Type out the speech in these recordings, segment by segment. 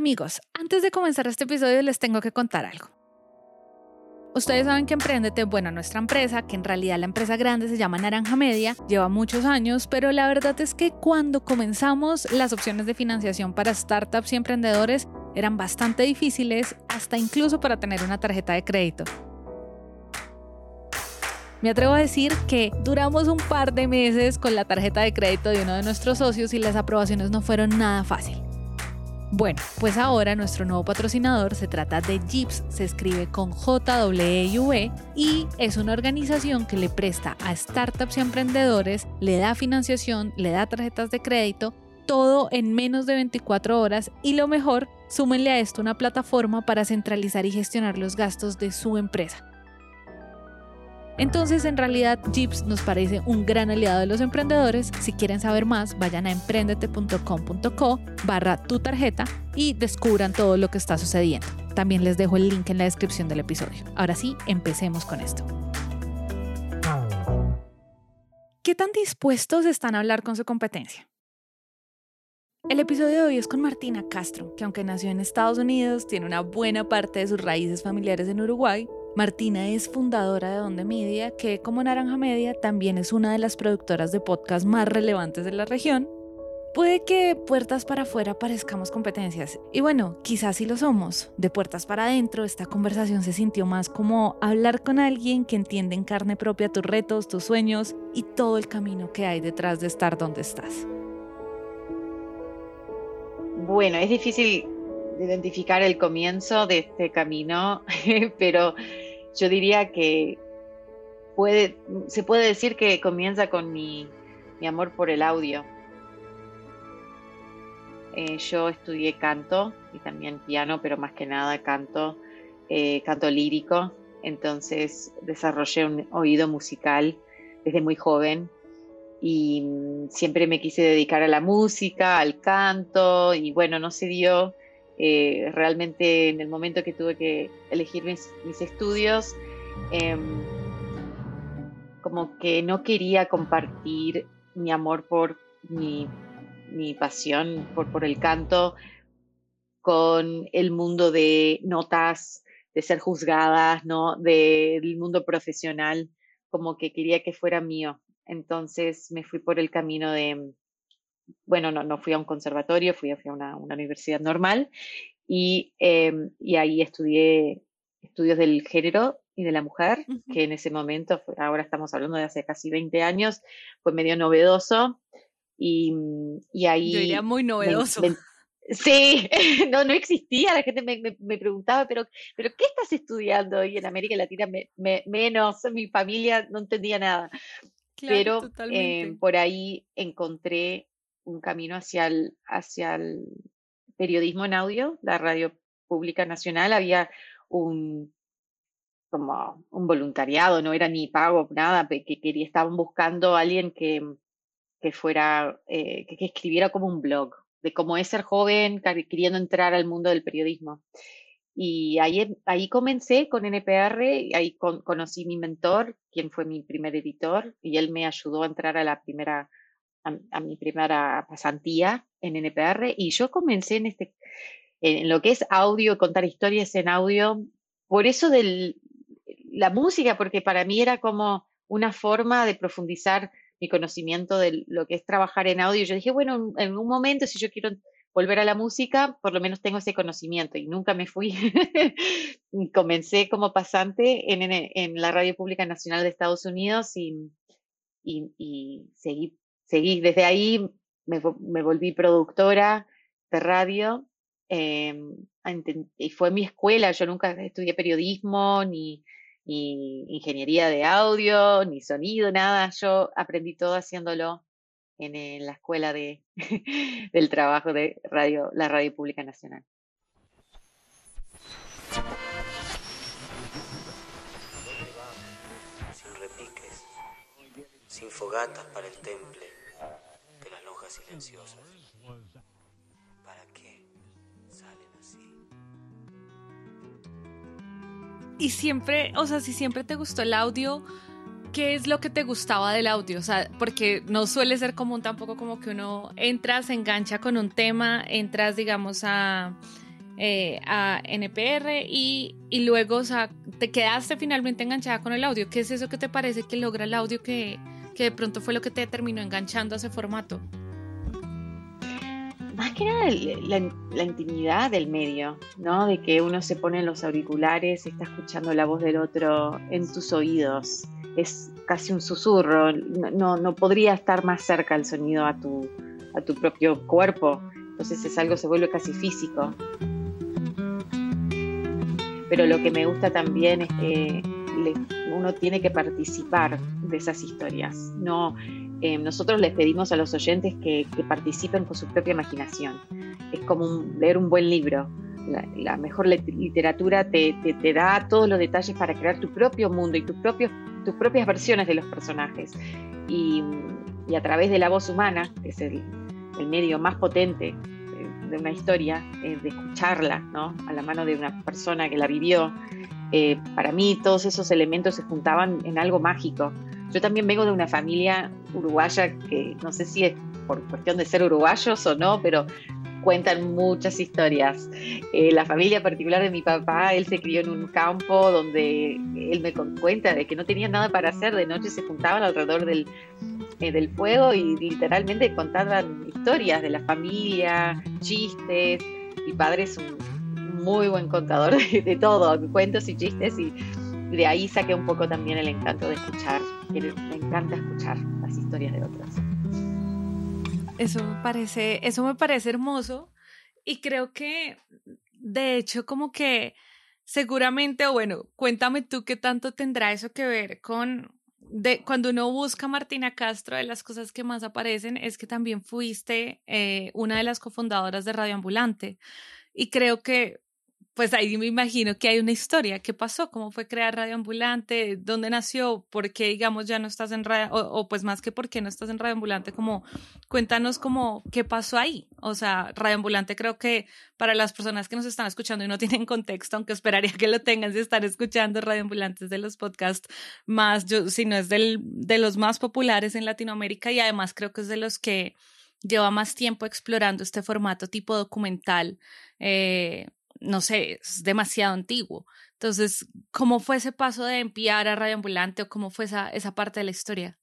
Amigos, antes de comenzar este episodio les tengo que contar algo. Ustedes saben que Emprendete, bueno, nuestra empresa, que en realidad la empresa grande se llama Naranja Media, lleva muchos años, pero la verdad es que cuando comenzamos las opciones de financiación para startups y emprendedores eran bastante difíciles, hasta incluso para tener una tarjeta de crédito. Me atrevo a decir que duramos un par de meses con la tarjeta de crédito de uno de nuestros socios y las aprobaciones no fueron nada fácil. Bueno, pues ahora nuestro nuevo patrocinador se trata de Jeeps, se escribe con j e v y es una organización que le presta a startups y emprendedores, le da financiación, le da tarjetas de crédito, todo en menos de 24 horas y lo mejor, súmenle a esto una plataforma para centralizar y gestionar los gastos de su empresa. Entonces, en realidad, Jeeps nos parece un gran aliado de los emprendedores. Si quieren saber más, vayan a emprendete.com.co barra tu tarjeta y descubran todo lo que está sucediendo. También les dejo el link en la descripción del episodio. Ahora sí, empecemos con esto. ¿Qué tan dispuestos están a hablar con su competencia? El episodio de hoy es con Martina Castro, que aunque nació en Estados Unidos, tiene una buena parte de sus raíces familiares en Uruguay Martina es fundadora de Donde Media, que como Naranja Media también es una de las productoras de podcast más relevantes de la región. Puede que puertas para afuera parezcamos competencias, y bueno, quizás sí lo somos. De puertas para adentro, esta conversación se sintió más como hablar con alguien que entiende en carne propia tus retos, tus sueños y todo el camino que hay detrás de estar donde estás. Bueno, es difícil identificar el comienzo de este camino, pero yo diría que puede, se puede decir que comienza con mi, amor por el audio. Eh, yo estudié canto y también piano, pero más que nada canto, eh, canto lírico, entonces desarrollé un oído musical desde muy joven y mm, siempre me quise dedicar a la música, al canto y bueno, no se dio eh, realmente en el momento que tuve que elegir mis, estudios, em, como que no quería compartir mi amor por mi, pasión por, por el canto con el mundo de notas, de ser juzgadas, ¿no? Del mundo profesional, como que quería que fuera mío. Entonces me fui por el camino de, bueno, no, no fui a un conservatorio, fui, a una, universidad normal y, em, y, ahí estudié estudios del género y de la mujer, que en ese momento, ahora estamos hablando de hace casi 20 años, fue medio novedoso. Y, y ahí... Yo diría muy novedoso. sí, no, no existía, la gente me, me, preguntaba, pero, pero ¿qué estás estudiando? Y en América Latina menos, mi familia no entendía nada. pero eh, por ahí encontré un camino hacia el, hacia el periodismo en audio, la radio pública nacional, había un como un voluntariado, no era ni pago, nada, que quería, estaban buscando a alguien que, que fuera, eh, que, escribiera como un blog de cómo es ser joven, queriendo entrar al mundo del periodismo. Y ahí, ahí comencé con NPR, ahí conocí mi mentor, quien fue mi primer editor, y él me ayudó a entrar a la primera a, mi primera pasantía en NPR y yo comencé en, este, en lo que es audio, contar historias en audio, por eso de la música, porque para mí era como una forma de profundizar mi conocimiento de lo que es trabajar en audio. Yo dije, bueno, en un momento, si yo quiero volver a la música, por lo menos tengo ese conocimiento y nunca me fui. Comencé como pasante en, en, la Radio Pública Nacional de Estados Unidos y, y, y seguí seguí desde ahí, me, volví productora de radio em, y fue mi escuela. Yo nunca estudié periodismo, ni, ingeniería de audio, ni sonido, nada. Yo aprendí todo haciéndolo en, la escuela de, del trabajo de radio, la Radio Pública Nacional. Sin fogatas para el temple silenciosas. ¿Para qué salen así? Y siempre, o sea, si siempre te gustó el audio, ¿qué es lo que te gustaba del audio? O sea, porque no suele ser común tampoco como que uno entra, se engancha con un tema, entras, digamos, a eh, a NPR y, y, luego, o sea, te quedaste finalmente enganchada con el audio. ¿Qué es eso que te parece que logra el audio que, que de pronto fue lo que te terminó enganchando a ese formato? Más que nada la, intimidad del medio, ¿no? De que uno se pone en los auriculares, está escuchando la voz del otro en tus oídos. Es casi un susurro, no, no podría estar más cerca el sonido a tu, a tu propio cuerpo. Entonces es algo, se vuelve casi físico. Pero lo que me gusta también es que uno tiene que participar de esas historias. No, eh, nosotros les pedimos a los oyentes que, participen con su propia imaginación. Es como leer un buen libro. La, mejor literatura te, da todos los detalles para crear tu propio mundo y tus, tus propias versiones de los personajes. Y, y a través de la voz humana, que es el, el medio más potente eh, de una historia, de escucharla ¿no? a la mano de una persona que la vivió. Eh, para mí todos esos elementos se juntaban en algo mágico. Yo también vengo de una familia uruguaya que no sé si es por cuestión de ser uruguayos o no, pero cuentan muchas historias. Eh, la familia particular de mi papá, él se crió en un campo donde él me cuenta de que no tenía nada para hacer, de noche se juntaban alrededor del, eh, del fuego y literalmente contaban historias de la familia, chistes. Mi padre es un muy buen contador de, todo, cuentos y chistes y de ahí saqué un poco también el encanto de escuchar. Me encanta escuchar las historias de otros. Eso me parece, eso me parece hermoso y creo que de hecho como que seguramente, o bueno, cuéntame tú qué tanto tendrá eso que ver con de cuando uno busca Martina Castro, de las cosas que más aparecen es que también fuiste eh, una de las cofundadoras de Radio Ambulante. Y creo que, pues ahí me imagino que hay una historia. ¿Qué pasó? ¿Cómo fue crear Radio Ambulante? ¿Dónde nació? ¿Por qué, digamos, ya no estás en radio? O, pues más que por qué no estás en Radio Ambulante, como cuéntanos como qué pasó ahí. O sea, Radio Ambulante creo que para las personas que nos están escuchando y no tienen contexto, aunque esperaría que lo tengan si están escuchando Radio Ambulantes de los podcasts más, yo, si no es del, de los más populares en Latinoamérica y además creo que es de los que lleva más tiempo explorando este formato tipo documental. Eh, no sé, es demasiado antiguo. Entonces, ¿cómo fue ese paso de enviar a Radio Ambulante o cómo fue esa, esa parte de la historia?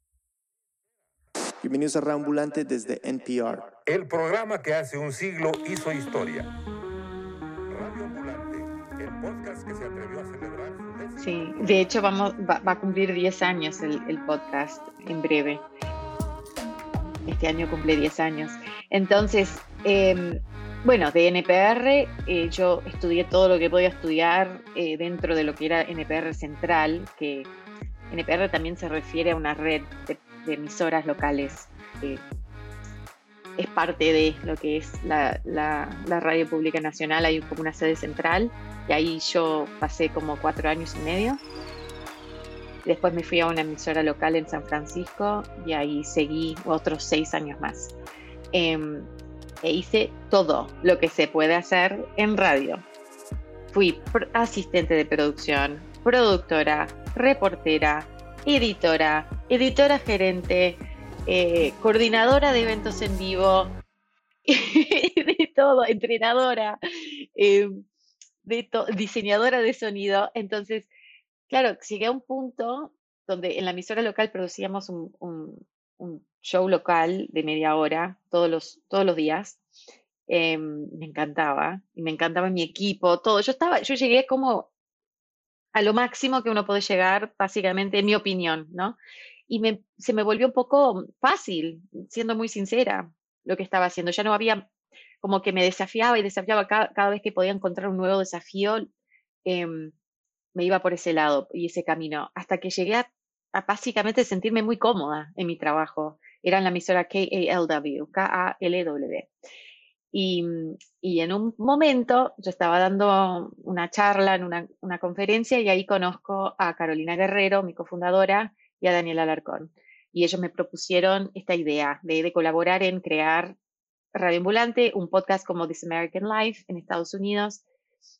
Bienvenidos a Radio Ambulante desde NPR. El programa que hace un siglo hizo historia. Radio Ambulante, el podcast que se atrevió a celebrar Sí, de hecho vamos, va, a cumplir 10 años el, el, podcast en breve. Este año cumple 10 años. Entonces, eh, bueno, de NPR eh, yo estudié todo lo que podía estudiar eh, dentro de lo que era NPR Central, que NPR también se refiere a una red de, emisoras locales. es parte de lo que es la, Radio Pública Nacional, hay como una sede central, y ahí yo pasé como cuatro años y medio. Después me fui a una emisora local en San Francisco y ahí seguí otros seis años más. E hice todo lo que se puede hacer en radio. Fui asistente de producción, productora, reportera, editora, editora gerente, eh, coordinadora de eventos en vivo, de todo, entrenadora, eh, de diseñadora de sonido. Entonces, claro, llegué a un punto donde en la emisora local producíamos un show local de media hora todos los, todos los días. Em, me encantaba, y me encantaba mi equipo, todo. Yo estaba, yo llegué como a lo máximo que uno puede llegar, básicamente, en mi opinión, ¿no? Y se me volvió un poco fácil, siendo muy sincera, lo que estaba haciendo. Ya no había, como que me desafiaba y desafiaba cada, cada vez que podía encontrar un nuevo desafío, em, me iba por ese lado y ese camino, hasta que llegué a, a básicamente sentirme muy cómoda en mi trabajo era en la emisora KALW, K-A-L-W. Y, y, en un momento yo estaba dando una charla en una, una, conferencia y ahí conozco a Carolina Guerrero, mi cofundadora, y a Daniel Alarcón. Y ellos me propusieron esta idea de, colaborar en crear Radio Ambulante, un podcast como This American Life en Estados Unidos,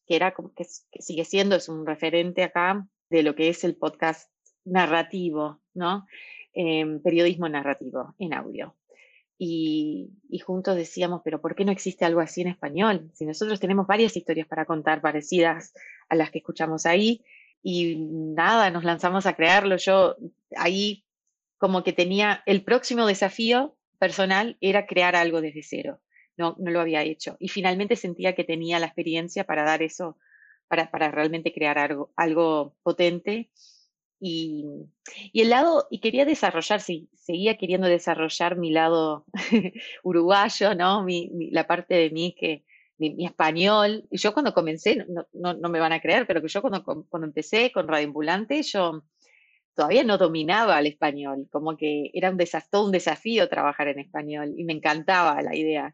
que era que, que sigue siendo, es un referente acá de lo que es el podcast narrativo, ¿no? Periodismo narrativo en audio. y, juntos decíamos, pero ¿por qué no existe algo así en español? Si nosotros tenemos varias historias para contar parecidas a las que escuchamos ahí y nada, nos lanzamos a crearlo. Yo ahí como que tenía el próximo desafío personal era crear algo desde cero. No, no lo había hecho. Y finalmente sentía que tenía la experiencia para dar eso, para, para realmente crear algo, algo potente y, el lado, y quería desarrollar, sí, seguía queriendo desarrollar mi lado uruguayo, ¿no? Mi, la parte de mí que, mi, español. Y yo cuando comencé, no, no, no, me van a creer, pero que yo cuando, cuando empecé con Radio Ambulante, yo todavía no dominaba el español, como que era un todo un desafío trabajar en español y me encantaba la idea.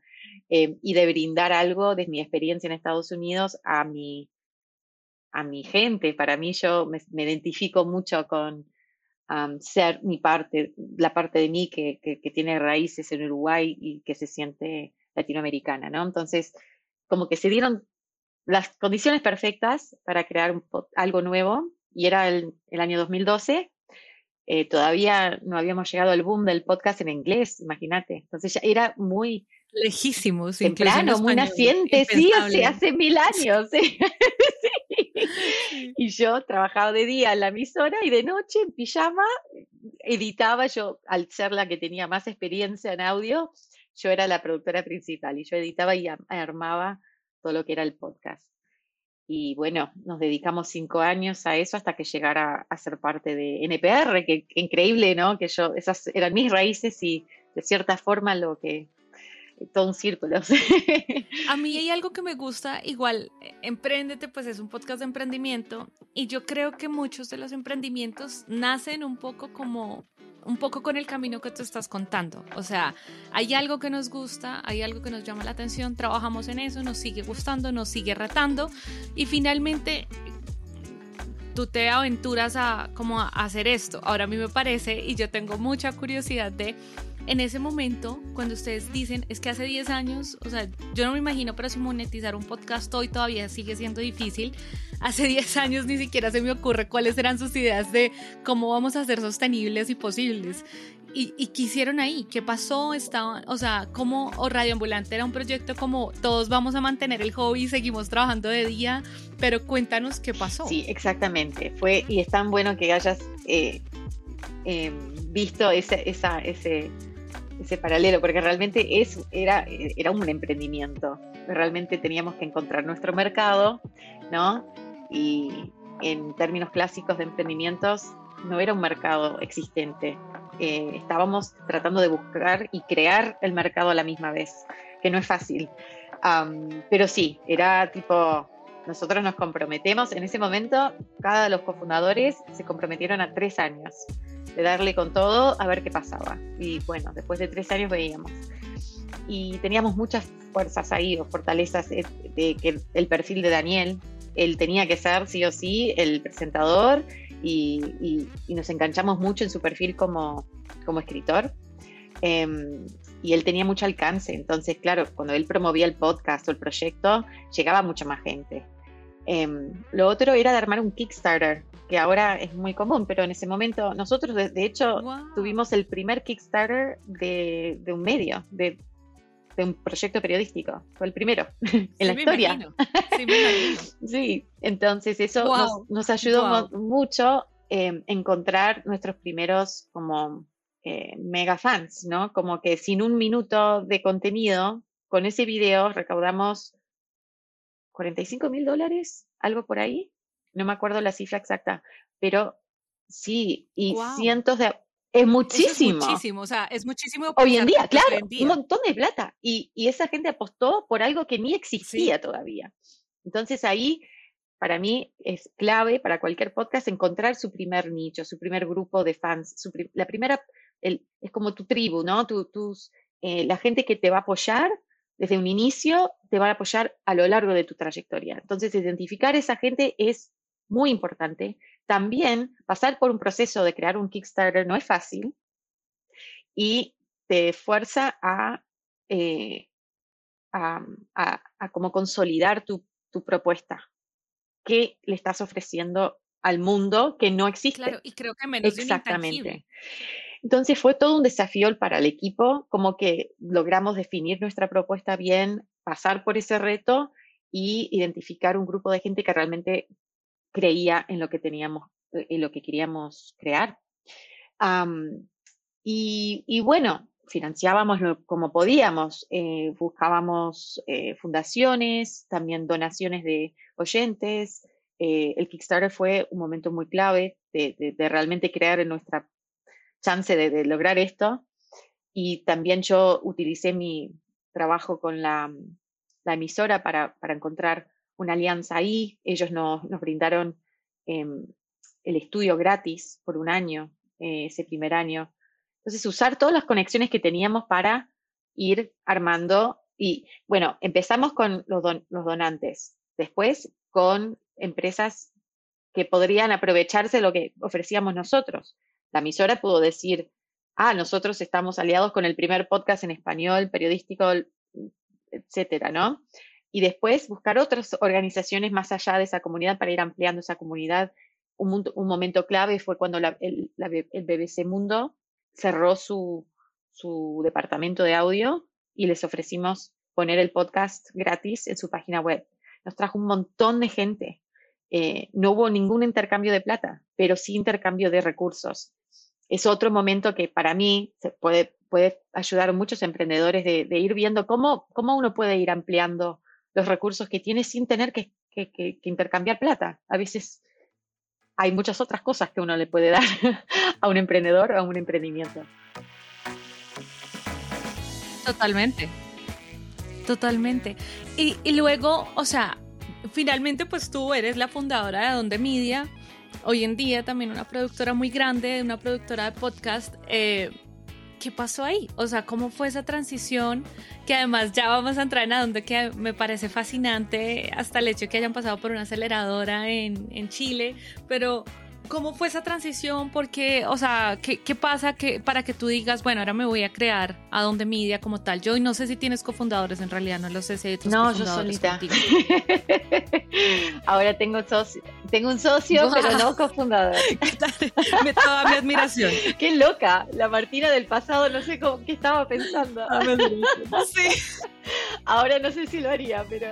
Eh, y de brindar algo de mi experiencia en Estados Unidos a mi, a mi gente. Para mí yo me, identifico mucho con ser mi parte, la parte de mí que, que, tiene raíces en Uruguay y que se siente latinoamericana, ¿no? Entonces, como que se dieron las condiciones perfectas para crear algo nuevo y era el, el año 2012. Eh, todavía no habíamos llegado al boom del podcast en inglés, imagínate. Entonces ya era muy... Lejísimos. Temprano, muy naciente, sí, hace mil años. ¿sí? Y yo trabajaba de día en la emisora y de noche en pijama editaba yo, al ser la que tenía más experiencia en audio, yo era la productora principal y yo editaba y armaba todo lo que era el podcast. Y bueno, nos dedicamos cinco años a eso hasta que llegara a ser parte de NPR, que, que increíble, ¿no? Que yo, esas eran mis raíces y de cierta forma lo que todo un círculo. A mí hay algo que me gusta, igual, Emprendete, pues es un podcast de emprendimiento y yo creo que muchos de los emprendimientos nacen un poco como un poco con el camino que tú estás contando. O sea, hay algo que nos gusta, hay algo que nos llama la atención, trabajamos en eso, nos sigue gustando, nos sigue retando y finalmente tú te aventuras a como a hacer esto. Ahora a mí me parece y yo tengo mucha curiosidad de en ese momento, cuando ustedes dicen, es que hace 10 años, o sea, yo no me imagino, pero si monetizar un podcast hoy todavía sigue siendo difícil, hace 10 años ni siquiera se me ocurre cuáles eran sus ideas de cómo vamos a ser sostenibles y posibles. ¿Y, y qué hicieron ahí? ¿Qué pasó? Estaban, o sea, ¿cómo o Radio Ambulante era un proyecto como todos vamos a mantener el hobby seguimos trabajando de día? Pero cuéntanos qué pasó. Sí, exactamente. Fue, y es tan bueno que hayas eh, em, visto ese, esa, ese ese paralelo, porque realmente es, era, era un emprendimiento. Realmente teníamos que encontrar nuestro mercado, ¿no? Y en términos clásicos de emprendimientos, no era un mercado existente. Eh, estábamos tratando de buscar y crear el mercado a la misma vez, que no es fácil. pero sí, era tipo, nosotros nos comprometemos, en ese momento, cada de los cofundadores se comprometieron a tres años de darle con todo a ver qué pasaba. Y bueno, después de tres años veíamos. Y teníamos muchas fuerzas ahí, o fortalezas, eh, de que el perfil de Daniel, él tenía que ser sí o sí el presentador y, nos enganchamos mucho en su perfil como, como escritor. Em, y él tenía mucho alcance, entonces claro, cuando él promovía el podcast o el proyecto, llegaba mucha más gente. Em, lo otro era de armar un Kickstarter, que ahora es muy común, pero en ese momento nosotros de, hecho tuvimos el primer Kickstarter de, un medio, de, un proyecto periodístico. Fue el primero en la historia. Sí, entonces eso nos, ayudó mucho a em, encontrar nuestros primeros como eh, mega fans, ¿no? Como que sin un minuto de contenido, con ese video recaudamos 45 mil dólares, algo por ahí. No me acuerdo la cifra exacta, pero sí, y cientos de... Es muchísimo. es muchísimo, o sea, es muchísimo. Hoy en día, claro, un montón de plata. Y, y, esa gente apostó por algo que ni existía todavía. Entonces ahí, para mí, es clave para cualquier podcast encontrar su primer nicho, su primer grupo de fans. la primera, el, es como tu tribu, ¿no? Tu, tus, eh, la gente que te va a apoyar desde un inicio te van a apoyar a lo largo de tu trayectoria. Entonces, identificar esa gente es muy importante. También pasar por un proceso de crear un Kickstarter no es fácil y te fuerza a, eh, a, como consolidar tu, tu, propuesta. ¿Qué le estás ofreciendo al mundo que no existe? Claro, y creo que menos Exactamente. Entonces fue todo un desafío para el equipo, como que logramos definir nuestra propuesta bien, pasar por ese reto y identificar un grupo de gente que realmente creía en lo que teníamos, en lo que queríamos crear. y, bueno, financiábamos como podíamos, eh, buscábamos eh, fundaciones, también donaciones de oyentes. Eh, el Kickstarter fue un momento muy clave de, realmente crear nuestra chance de, lograr esto. Y también yo utilicé mi trabajo con la, emisora para, encontrar una alianza ahí. Ellos nos, brindaron em, el estudio gratis por un año, ese primer año. Entonces, usar todas las conexiones que teníamos para ir armando. Y bueno, empezamos con los, los donantes, después con empresas que podrían aprovecharse de lo que ofrecíamos nosotros. La emisora pudo decir, ah, nosotros estamos aliados con el primer podcast en español, periodístico, etcétera, ¿no? Y después buscar otras organizaciones más allá de esa comunidad para ir ampliando esa comunidad. Un, momento clave fue cuando el, BBC Mundo cerró su, su departamento de audio y les ofrecimos poner el podcast gratis en su página web. Nos trajo un montón de gente. Eh, no hubo ningún intercambio de plata, pero sí intercambio de recursos. Es otro momento que para mí se puede, puede ayudar a muchos emprendedores de, ir viendo cómo, cómo uno puede ir ampliando los recursos que tiene sin tener que, que intercambiar plata. A veces hay muchas otras cosas que uno le puede dar a un emprendedor o a un emprendimiento. Totalmente. Totalmente. Y, luego, o sea, finalmente pues tú eres la fundadora de Donde Media, hoy en día también una productora muy grande, una productora de podcast. Eh, ¿qué pasó ahí? O sea, ¿cómo fue esa transición? Que además ya vamos a entrar en a donde que me parece fascinante hasta el hecho de que hayan pasado por una aceleradora en, en Chile, pero ¿Cómo fue esa transición? Porque, o sea, ¿qué, qué pasa que, para que tú digas, bueno, ahora me voy a crear a donde media como tal? Yo no sé si tienes cofundadores en realidad, no lo sé si hay otros No, yo solita. ahora tengo, socio, tengo un socio, pero no cofundador. me toda mi admiración. Qué loca, la Martina del pasado, no sé cómo, qué estaba pensando. Ah, sí. Ahora no sé si lo haría, pero...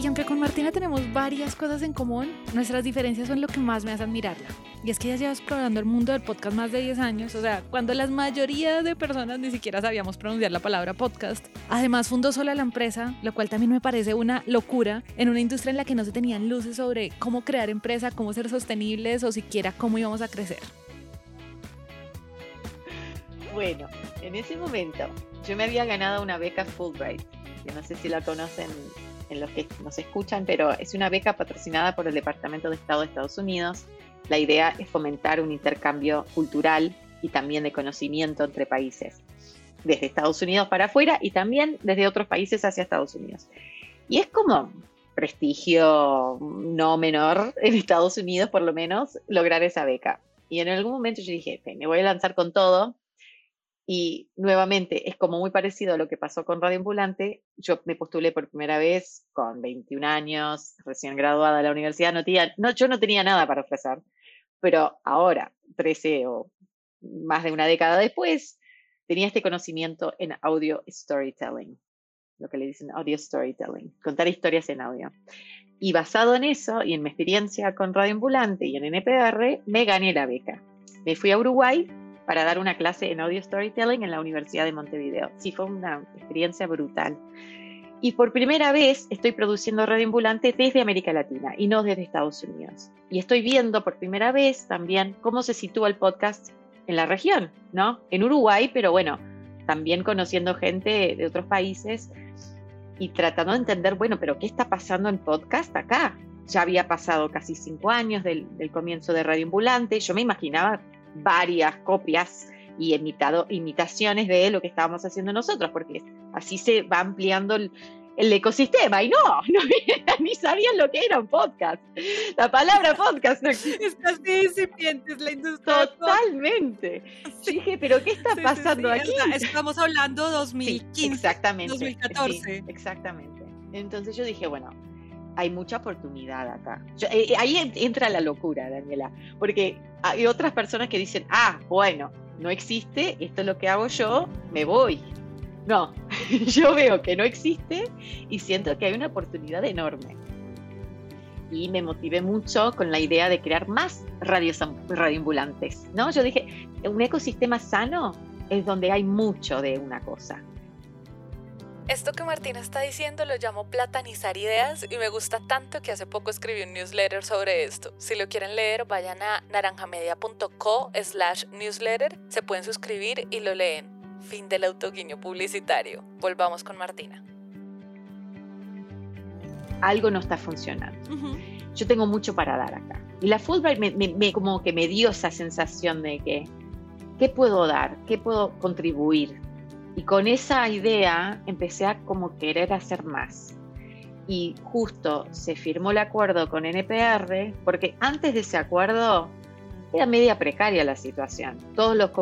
Y aunque con Martina tenemos varias cosas en común, nuestras diferencias son lo que más me hace admirarla. Y es que ella lleva explorando el mundo del podcast más de 10 años, o sea, cuando la mayoría de personas ni siquiera sabíamos pronunciar la palabra podcast. Además, fundó sola la empresa, lo cual también me parece una locura en una industria en la que no se tenían luces sobre cómo crear empresa, cómo ser sostenibles o siquiera cómo íbamos a crecer. Bueno, en ese momento yo me había ganado una beca Fulbright, que no sé si la conocen en los que nos escuchan, pero es una beca patrocinada por el Departamento de Estado de Estados Unidos. La idea es fomentar un intercambio cultural y también de conocimiento entre países, desde Estados Unidos para afuera y también desde otros países hacia Estados Unidos. Y es como prestigio no menor en Estados Unidos, por lo menos, lograr esa beca. Y en algún momento yo dije, me voy a lanzar con todo y nuevamente es como muy parecido a lo que pasó con Radio Ambulante. Yo me postulé por primera vez con 21 años, recién graduada de la universidad. No tenía, no, yo no tenía nada para ofrecer, pero ahora, 13 o más de una década después, tenía este conocimiento en audio storytelling, lo que le dicen audio storytelling, contar historias en audio. Y basado en eso y en mi experiencia con Radio Ambulante y en NPR, me gané la beca. Me fui a Uruguay para dar una clase en audio storytelling en la Universidad de Montevideo. Sí, fue una experiencia brutal. Y por primera vez estoy produciendo radio ambulante desde América Latina y no desde Estados Unidos. Y estoy viendo por primera vez también cómo se sitúa el podcast en la región, ¿no? En Uruguay, pero bueno, también conociendo gente de otros países y tratando de entender, bueno, pero ¿qué está pasando en podcast acá? Ya había pasado casi cinco años del, comienzo de Radio Ambulante. Yo me imaginaba varias copias y imitado, imitaciones de lo que estábamos haciendo nosotros, porque así se va ampliando el, ecosistema. Y no, no, ni sabían lo que era un podcast. La palabra podcast no existe. Incipiente, es la industria. Totalmente. Dije, pero ¿qué está pasando aquí? estamos hablando 2015. exactamente. 2014. exactamente. Entonces yo dije, bueno, hay mucha oportunidad acá. Eh, ahí entra la locura, Daniela, porque hay otras personas que dicen, ah, bueno, no existe, esto es lo que hago yo, me voy. No, yo veo que no existe y siento que hay una oportunidad enorme. Y me motivé mucho con la idea de crear más radios radioambulantes. ¿no? Yo dije, un ecosistema sano es donde hay mucho de una cosa. Esto que Martina está diciendo lo llamo platanizar ideas y me gusta tanto que hace poco escribí un newsletter sobre esto. Si lo quieren leer, vayan a naranjamedia.co slash newsletter, se pueden suscribir y lo leen. Fin del autoguiño publicitario. Volvamos con Martina. Algo no está funcionando. Yo tengo mucho para dar acá. Y la Fulbright me, como que me dio esa sensación de que, ¿qué puedo dar? ¿Qué puedo contribuir? Y con esa idea empecé a como querer hacer más. Y justo se firmó el acuerdo con NPR, porque antes de ese acuerdo era media precaria la situación. Todos los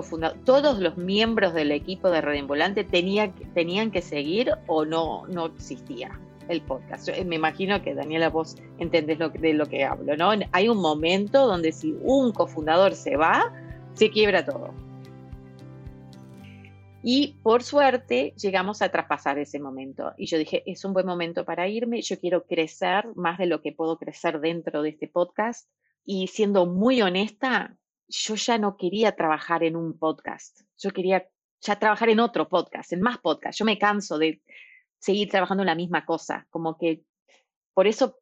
todos los miembros del equipo de Red Volante tenían que seguir o no, no existía el podcast. Me imagino que Daniela vos entendés lo, de lo que hablo, ¿no? Hay un momento donde si un cofundador se va, se quiebra todo. Y por suerte llegamos a traspasar ese momento. Y yo dije, es un buen momento para irme, yo quiero crecer más de lo que puedo crecer dentro de este podcast. Y siendo muy honesta, yo ya no quería trabajar en un podcast, yo quería ya trabajar en otro podcast, en más podcasts. Yo me canso de seguir trabajando en la misma cosa, como que por eso,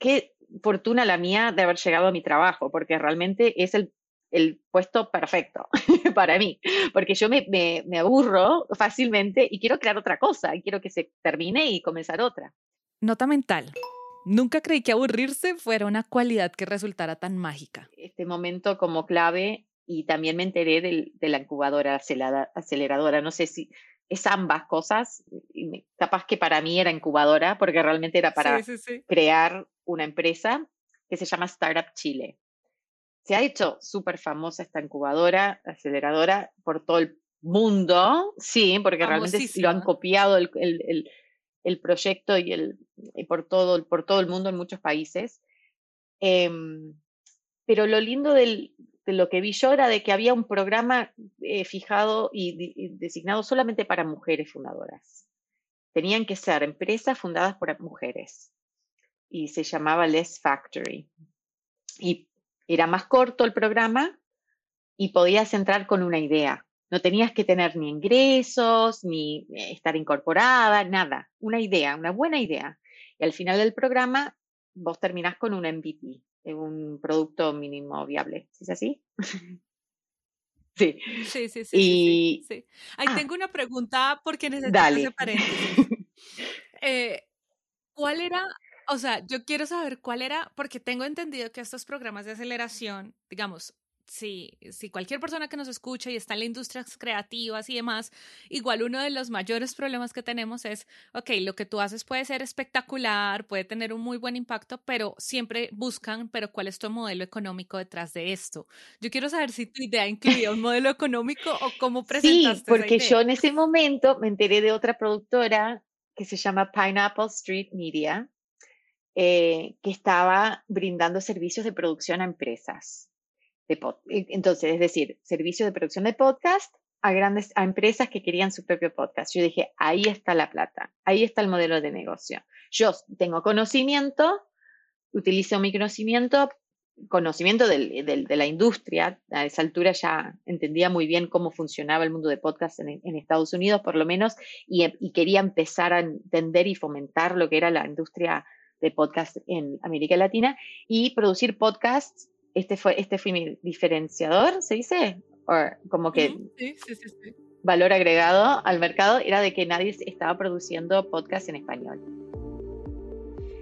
qué fortuna la mía de haber llegado a mi trabajo, porque realmente es el el puesto perfecto para mí, porque yo me, me, aburro fácilmente y quiero crear otra cosa, y quiero que se termine y comenzar otra. Nota mental. Nunca creí que aburrirse fuera una cualidad que resultara tan mágica. Este momento como clave y también me enteré de la incubadora aceleradora. No sé si es ambas cosas. Capaz que para mí era incubadora porque realmente era para crear una empresa que se llama Startup Chile se ha hecho súper famosa esta incubadora, aceleradora, por todo el mundo, sí, porque realmente lo han copiado el, proyecto y, el, por, todo, por todo el mundo en muchos países. Em, pero lo lindo de lo que vi yo era de que había un programa eh, fijado y, designado solamente para mujeres fundadoras. Tenían que ser empresas fundadas por mujeres y se llamaba Less Factory. Y era más corto el programa y podías entrar con una idea. No tenías que tener ni ingresos, ni eh, estar incorporada, nada. Una idea, una buena idea. Y al final del programa, vos terminás con un MVP, un producto mínimo viable. ¿Es así? sí. Sí, sí, sí. sí, Ahí ah. tengo una pregunta porque necesito ese paréntesis. Eh, ¿Cuál era o sea, yo quiero saber cuál era, porque tengo entendido que estos programas de aceleración, digamos, si, si cualquier persona que nos escucha y está en las industrias creativas y demás, igual uno de los mayores problemas que tenemos es, ok, lo que tú haces puede ser espectacular, puede tener un muy buen impacto, pero siempre buscan, pero ¿cuál es tu modelo económico detrás de esto? Yo quiero saber si tu idea incluía un modelo económico o cómo presentaste Sí, porque yo en ese momento me enteré de otra productora que se llama Pineapple Street Media, eh, que estaba brindando servicios de producción a empresas. De e, Entonces, es decir, servicios de producción de podcast a grandes a empresas que querían su propio podcast. Yo dije, ahí está la plata, ahí está el modelo de negocio. Yo tengo conocimiento, utilizo mi conocimiento, conocimiento del, de la industria. A esa altura ya entendía muy bien cómo funcionaba el mundo de podcast en, Estados Unidos, por lo menos, y, quería empezar a entender y fomentar lo que era la industria de podcast en América Latina y producir podcasts, este fue, este fue mi diferenciador, ¿se dice? O como que valor agregado al mercado era de que nadie estaba produciendo podcast en español.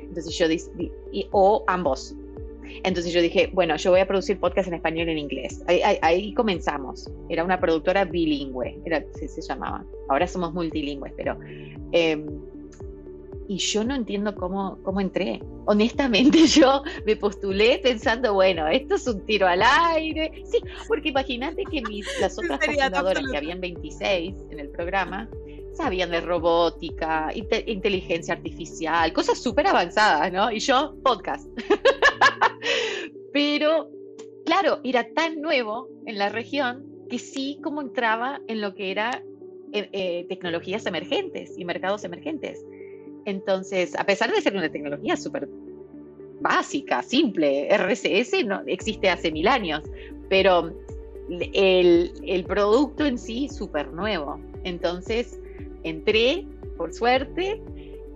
Entonces yo dije, o ambos. Entonces yo dije, bueno, yo voy a producir podcast en español y en inglés. Ahí, comenzamos. Era una productora bilingüe, era, se, se llamaba. Ahora somos multilingües, pero em, y yo no entiendo cómo, cómo entré. Honestamente, yo me postulé pensando, bueno, esto es un tiro al aire. Sí, porque imagínate que mis, las otras fundadoras, que habían 26 en el programa, sabían de robótica, inteligencia artificial, cosas súper avanzadas, ¿no? Y yo, podcast. Pero, claro, era tan nuevo en la región que sí como entraba en lo que era eh, eh, tecnologías emergentes y mercados emergentes. Entonces, a pesar de ser una tecnología súper básica, simple, RCS no existe hace mil años, pero el, el producto en sí súper nuevo. Entonces, entré, por suerte,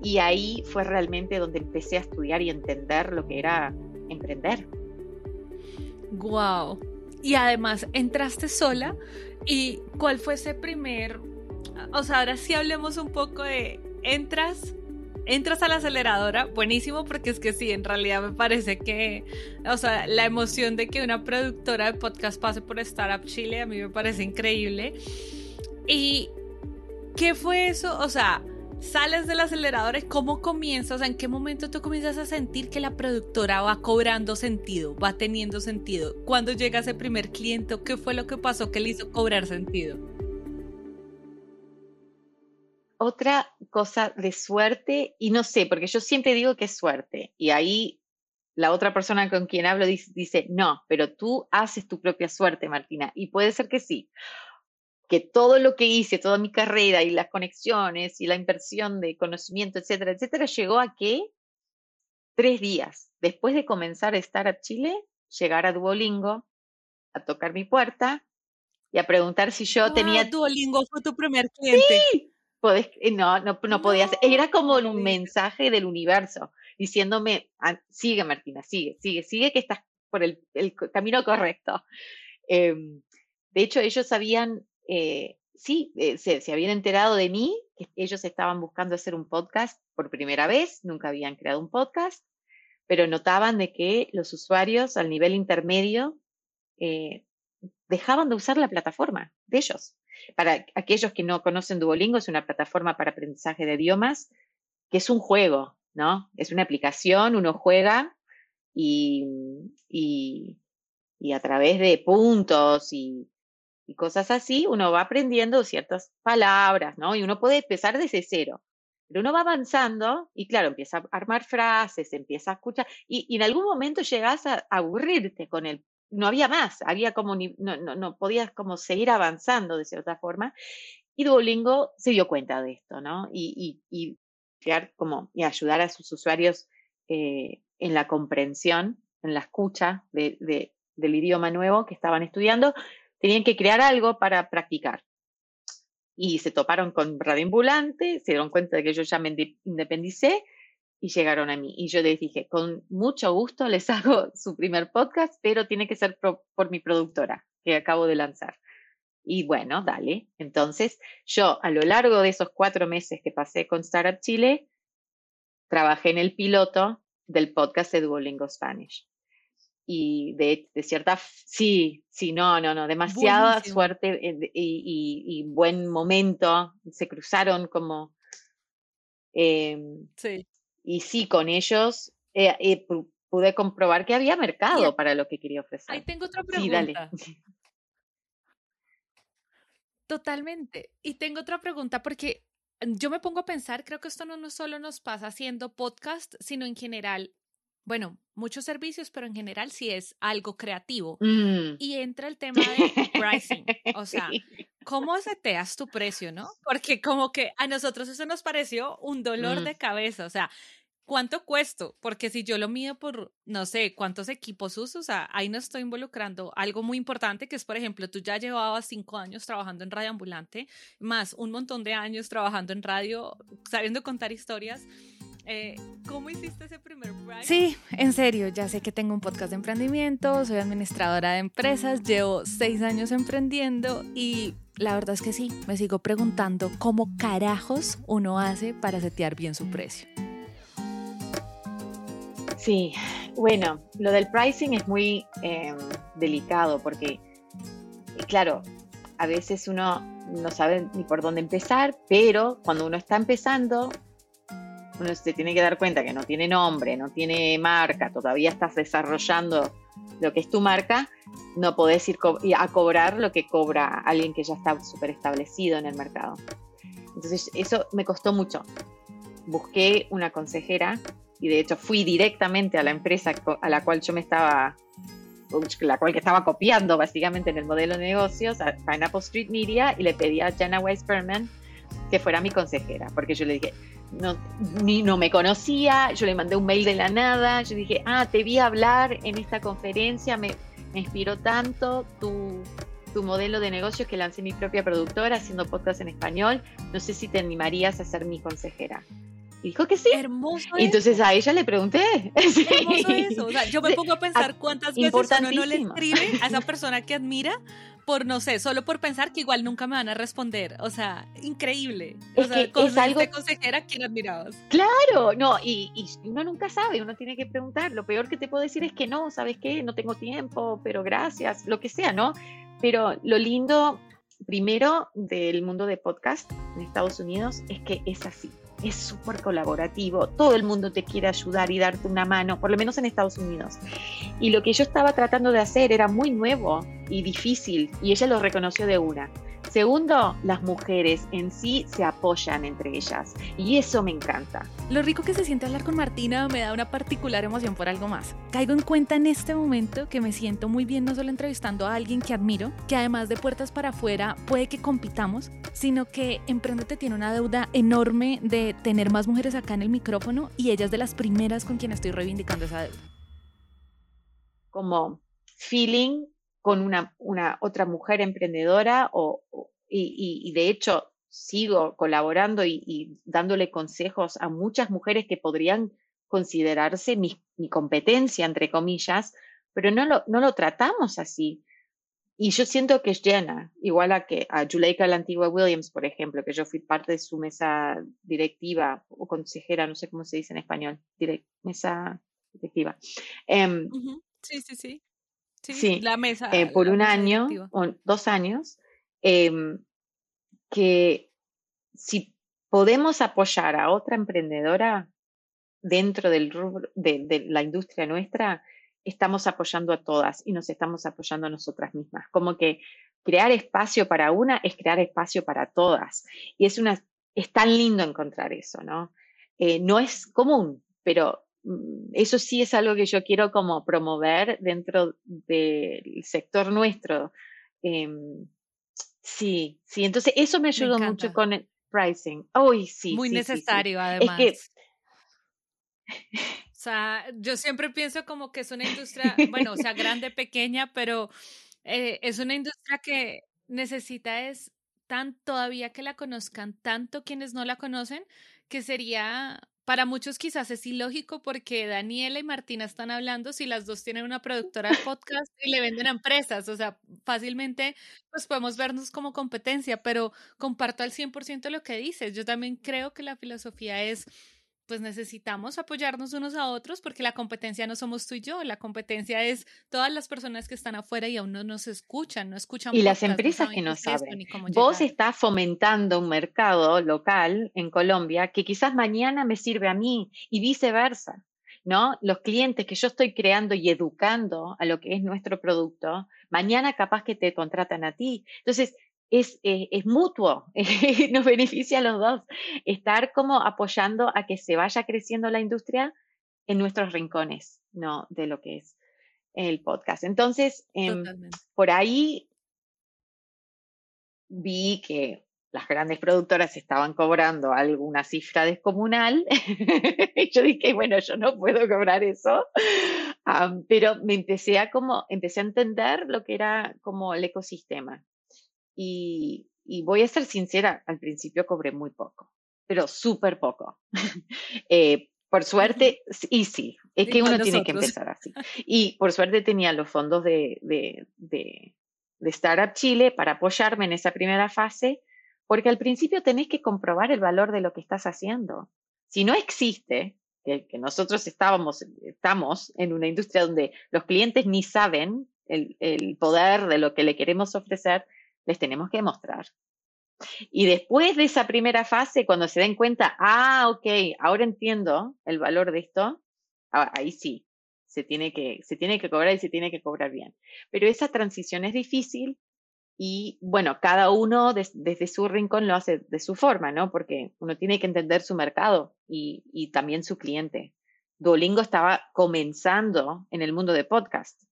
y ahí fue realmente donde empecé a estudiar y entender lo que era emprender. Wow. Y además entraste sola. ¿Y cuál fue ese primer? O sea, ahora sí hablemos un poco de entras, entras a la aceleradora, buenísimo, porque es que sí, en realidad me parece que, o sea, la emoción de que una productora de podcast pase por Startup Chile a mí me parece increíble. ¿Y qué fue eso? O sea, sales del acelerador y cómo comienzas, o sea, en qué momento tú comienzas a sentir que la productora va cobrando sentido, va teniendo sentido. ¿Cuándo llega ese primer cliente? ¿Qué fue lo que pasó que le hizo cobrar sentido? Otra cosa de suerte, y no sé, porque yo siempre digo que es suerte, y ahí la otra persona con quien hablo dice, dice no, pero tú haces tu propia suerte, Martina, y puede ser que sí que todo lo que hice, toda mi carrera y las conexiones y la inversión de conocimiento, etcétera, etcétera, llegó a que tres días después de comenzar a estar a Chile, llegar a Duolingo, a tocar mi puerta y a preguntar si yo tenía... Duolingo fue tu primer cliente. Sí, eh, no, no, no, podías. Era como un mensaje del universo diciéndome, ah, sigue Martina, sigue, sigue, sigue que estás por el, camino correcto. Em, de hecho, ellos habían eh, sí, eh, se, habían enterado de mí, que ellos estaban buscando hacer un podcast por primera vez, nunca habían creado un podcast, pero notaban de que los usuarios al nivel intermedio dejaban de usar la plataforma de ellos. Para aquellos que no conocen Duolingo, es una plataforma para aprendizaje de idiomas, que es un juego, ¿no? Es una aplicación, uno juega y, y a través de puntos y y cosas así, uno va aprendiendo ciertas palabras, ¿no? Y uno puede empezar desde cero. Pero uno va avanzando y claro, empieza a armar frases, empieza a escuchar y, en algún momento llegas a aburrirte con él. No había más, había como, no, no, no podías como seguir avanzando de cierta forma. Y Duolingo se dio cuenta de esto, ¿no? Y, y, crear como, y ayudar a sus usuarios eh, en la comprensión, en la escucha de, del idioma nuevo que estaban estudiando, tenían que crear algo para practicar. Y se toparon con Radio Ambulante, se dieron cuenta de que yo ya me independicé y llegaron a mí. Y yo les dije, con mucho gusto les hago su primer podcast, pero tiene que ser por mi productora que acabo de lanzar. Y bueno, dale. Entonces, yo a lo largo de esos cuatro meses que pasé con Startup Chile, trabajé en el piloto del podcast de Duolingo Spanish y de, de, cierta, sí, sí, no, no, no, demasiada suerte eh, y, buen momento, se cruzaron como... Em, sí. Y sí, con ellos eh, eh, pude comprobar que había mercado para lo que quería ofrecer. Ahí tengo otra pregunta. Totalmente. Y tengo otra pregunta porque yo me pongo a pensar, creo que esto no, no solo nos pasa haciendo podcast, sino en general bueno, muchos servicios, pero en general sí es algo creativo. Mm. Y entra el tema de pricing, o sea, ¿cómo seteas tu precio, no? Porque como que a nosotros eso nos pareció un dolor mm. de cabeza, o sea, ¿cuánto cuesto? Porque si yo lo mido por, no sé, cuántos equipos uso, o sea, ahí no estoy involucrando algo muy importante, que es, por ejemplo, tú ya llevabas cinco años trabajando en radio ambulante, más un montón de años trabajando en radio, sabiendo contar historias. Eh, ¿Cómo hiciste ese primer brand? Sí, en serio, ya sé que tengo un podcast de emprendimiento, soy administradora de empresas, llevo seis años emprendiendo y la verdad es que sí, me sigo preguntando cómo carajos uno hace para setear bien su precio. Sí, bueno, lo del pricing es muy em, delicado porque, claro, a veces uno no sabe ni por dónde empezar, pero cuando uno está empezando, uno se tiene que dar cuenta que no tiene nombre, no tiene marca, todavía estás desarrollando lo que es tu marca, no podés ir a cobrar lo que cobra alguien que ya está súper establecido en el mercado. Entonces eso me costó mucho. Busqué una consejera y de hecho fui directamente a la empresa a la cual yo me estaba la cual que estaba copiando básicamente en el modelo de negocios a Pineapple Street Media y le pedí a Jenna Weisperman que fuera mi consejera, porque yo le dije, no, ni no me conocía, yo le mandé un mail de la nada, yo dije, ah, te vi hablar en esta conferencia, me, me inspiró tanto tu, tu modelo de negocio que lancé mi propia productora haciendo podcast en español, no sé si te animarías a ser mi consejera. Y dijo que sí. Hermoso. Y entonces a ella le pregunté. Hermoso eso. O sea, yo me pongo a pensar cuántas veces uno no le escribe a esa persona que admira por, no sé, solo por pensar que igual nunca me van a responder. O sea, increíble. O sea, es algo... consejera, ¿quién admirabas? Claro, no, y, y, uno nunca sabe, uno tiene que preguntar. Lo peor que te puedo decir es que no, ¿sabes qué? No tengo tiempo, pero gracias, lo que sea, ¿no? Pero lo lindo, primero, del mundo de podcast en Estados Unidos es que es así es súper colaborativo, todo el mundo te quiere ayudar y darte una mano, por lo menos en Estados Unidos. Y lo que yo estaba tratando de hacer era muy nuevo y difícil, y ella lo reconoció de una. Segundo, las mujeres en sí se apoyan entre ellas y eso me encanta. Lo rico que se siente hablar con Martina me da una particular emoción por algo más. Caigo en cuenta en este momento que me siento muy bien no solo entrevistando a alguien que admiro, que además de puertas para afuera puede que compitamos, sino que Emprendete tiene una deuda enorme de tener más mujeres acá en el micrófono y ellas de las primeras con quien estoy reivindicando esa deuda. Como feeling con una, una otra mujer emprendedora o, y, de hecho sigo colaborando y, dándole consejos a muchas mujeres que podrían considerarse mi, competencia, entre comillas, pero no lo, no lo tratamos así. Y yo siento que es llena, igual a que a Juleika la antigua Williams, por ejemplo, que yo fui parte de su mesa directiva o consejera, no sé cómo se dice en español, mesa directiva. Em, sí, sí, sí. Sí, la mesa. Eh, por un año o dos años, em, que si podemos apoyar a otra emprendedora dentro del de, la industria nuestra, estamos apoyando a todas y nos estamos apoyando a nosotras mismas. Como que crear espacio para una es crear espacio para todas. Y es una, es tan lindo encontrar eso, ¿no? Eh, no es común, pero eso sí es algo que yo quiero como promover dentro del sector nuestro. Em, sí, sí, entonces eso me ayudó mucho con el pricing. Uy, sí. Muy necesario, además. O sea, yo siempre pienso como que es una industria, bueno, o sea, grande, pequeña, pero eh, es una industria que necesita es tan todavía que la conozcan tanto quienes no la conocen, que sería para muchos quizás es ilógico porque Daniela y Martina están hablando si las dos tienen una productora de podcast y le venden a empresas, o sea, fácilmente pues podemos vernos como competencia, pero comparto al 100% lo que dices. Yo también creo que la filosofía es pues necesitamos apoyarnos unos a otros porque la competencia no somos tú y yo, la competencia es todas las personas que están afuera y aún no nos escuchan, no escuchan. Y las empresas que no saben. Vos estás fomentando un mercado local en Colombia que quizás mañana me sirve a mí y viceversa. ¿no? Los clientes que yo estoy creando y educando a lo que es nuestro producto, mañana capaz que te contratan a ti. Entonces, es, eh, es mutuo, nos beneficia a los dos. Estar como apoyando a que se vaya creciendo la industria en nuestros rincones, ¿no? De lo que es el podcast. Entonces, em, por ahí vi que las grandes productoras estaban cobrando alguna cifra descomunal. y yo dije, bueno, yo no puedo cobrar eso. pero me empecé a como, empecé a entender lo que era como el ecosistema. Y, voy a ser sincera, al principio cobré muy poco, pero súper poco. Eh, por suerte, y sí, es que uno tiene que empezar así. Y por suerte tenía los fondos de, de, de, de Startup Chile para apoyarme en esa primera fase, porque al principio tenés que comprobar el valor de lo que estás haciendo. Si no existe, que, que nosotros estábamos, estamos en una industria donde los clientes ni saben el, el poder de lo que le queremos ofrecer, les tenemos que demostrar. Y después de esa primera fase, cuando se den cuenta, ah, ok, ahora entiendo el valor de esto, ah, ahí sí, se tiene que, se tiene que cobrar y se tiene que cobrar bien. Pero esa transición es difícil Y bueno, cada uno desde su rincón lo hace de su forma, ¿no? Porque uno tiene que entender su mercado y, y también su cliente. Duolingo estaba comenzando en el mundo de podcast.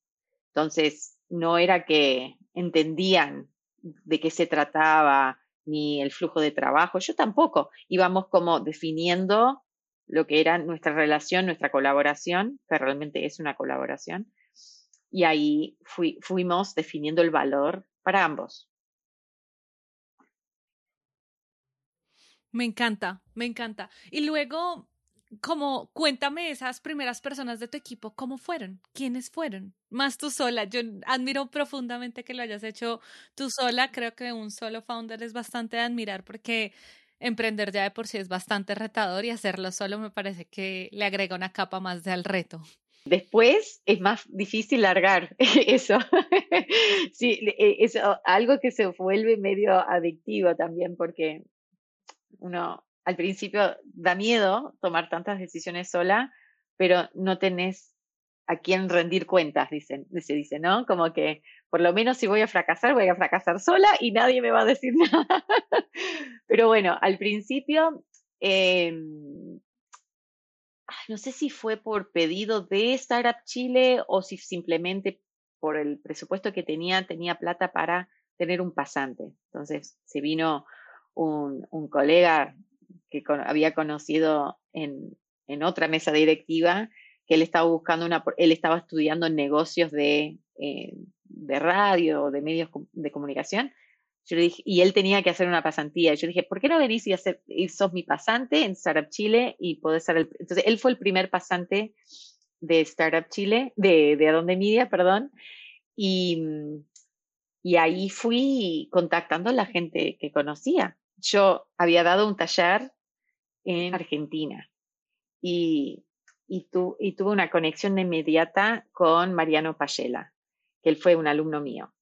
Entonces, no era que entendían de qué se trataba ni el flujo de trabajo. Yo tampoco. Íbamos como definiendo lo que era nuestra relación, nuestra colaboración, que realmente es una colaboración. Y ahí fuimos definiendo el valor para ambos. Me encanta, me encanta. Y luego, como cuéntame esas primeras personas de tu equipo, ¿cómo fueron? ¿Quiénes fueron? Más tú sola. Yo admiro profundamente que lo hayas hecho tú sola. Creo que un solo founder es bastante de admirar porque emprender ya de por sí es bastante retador y hacerlo solo me parece que le agrega una capa más al reto. Después es más difícil largar eso. sí, e, es algo que se vuelve medio adictivo también porque uno al principio da miedo tomar tantas decisiones sola, pero no tenés a quién rendir cuentas, dicen, se dice, ¿no? Como que por lo menos si voy a fracasar, voy a fracasar sola y nadie me va a decir nada. pero bueno, al principio em, no sé si fue por pedido de Startup Chile o si simplemente por el presupuesto que tenía, tenía plata para tener un pasante. Entonces se vino un, colega que había conocido en, otra mesa directiva, que él estaba buscando una, él estaba estudiando negocios de, eh, de radio, de medios de comunicación, yo le dije, y él tenía que hacer una pasantía. Yo dije, ¿por qué no venís y, hacer, y sos mi pasante en Startup Chile y podés ser. Entonces, él fue el primer pasante de Startup Chile, de, de Adonde Media, perdón. Y, y ahí fui contactando a la gente que conocía. Yo había dado un taller en Argentina y, y, y tuve una conexión inmediata con Mariano Payela, que él fue un alumno mío.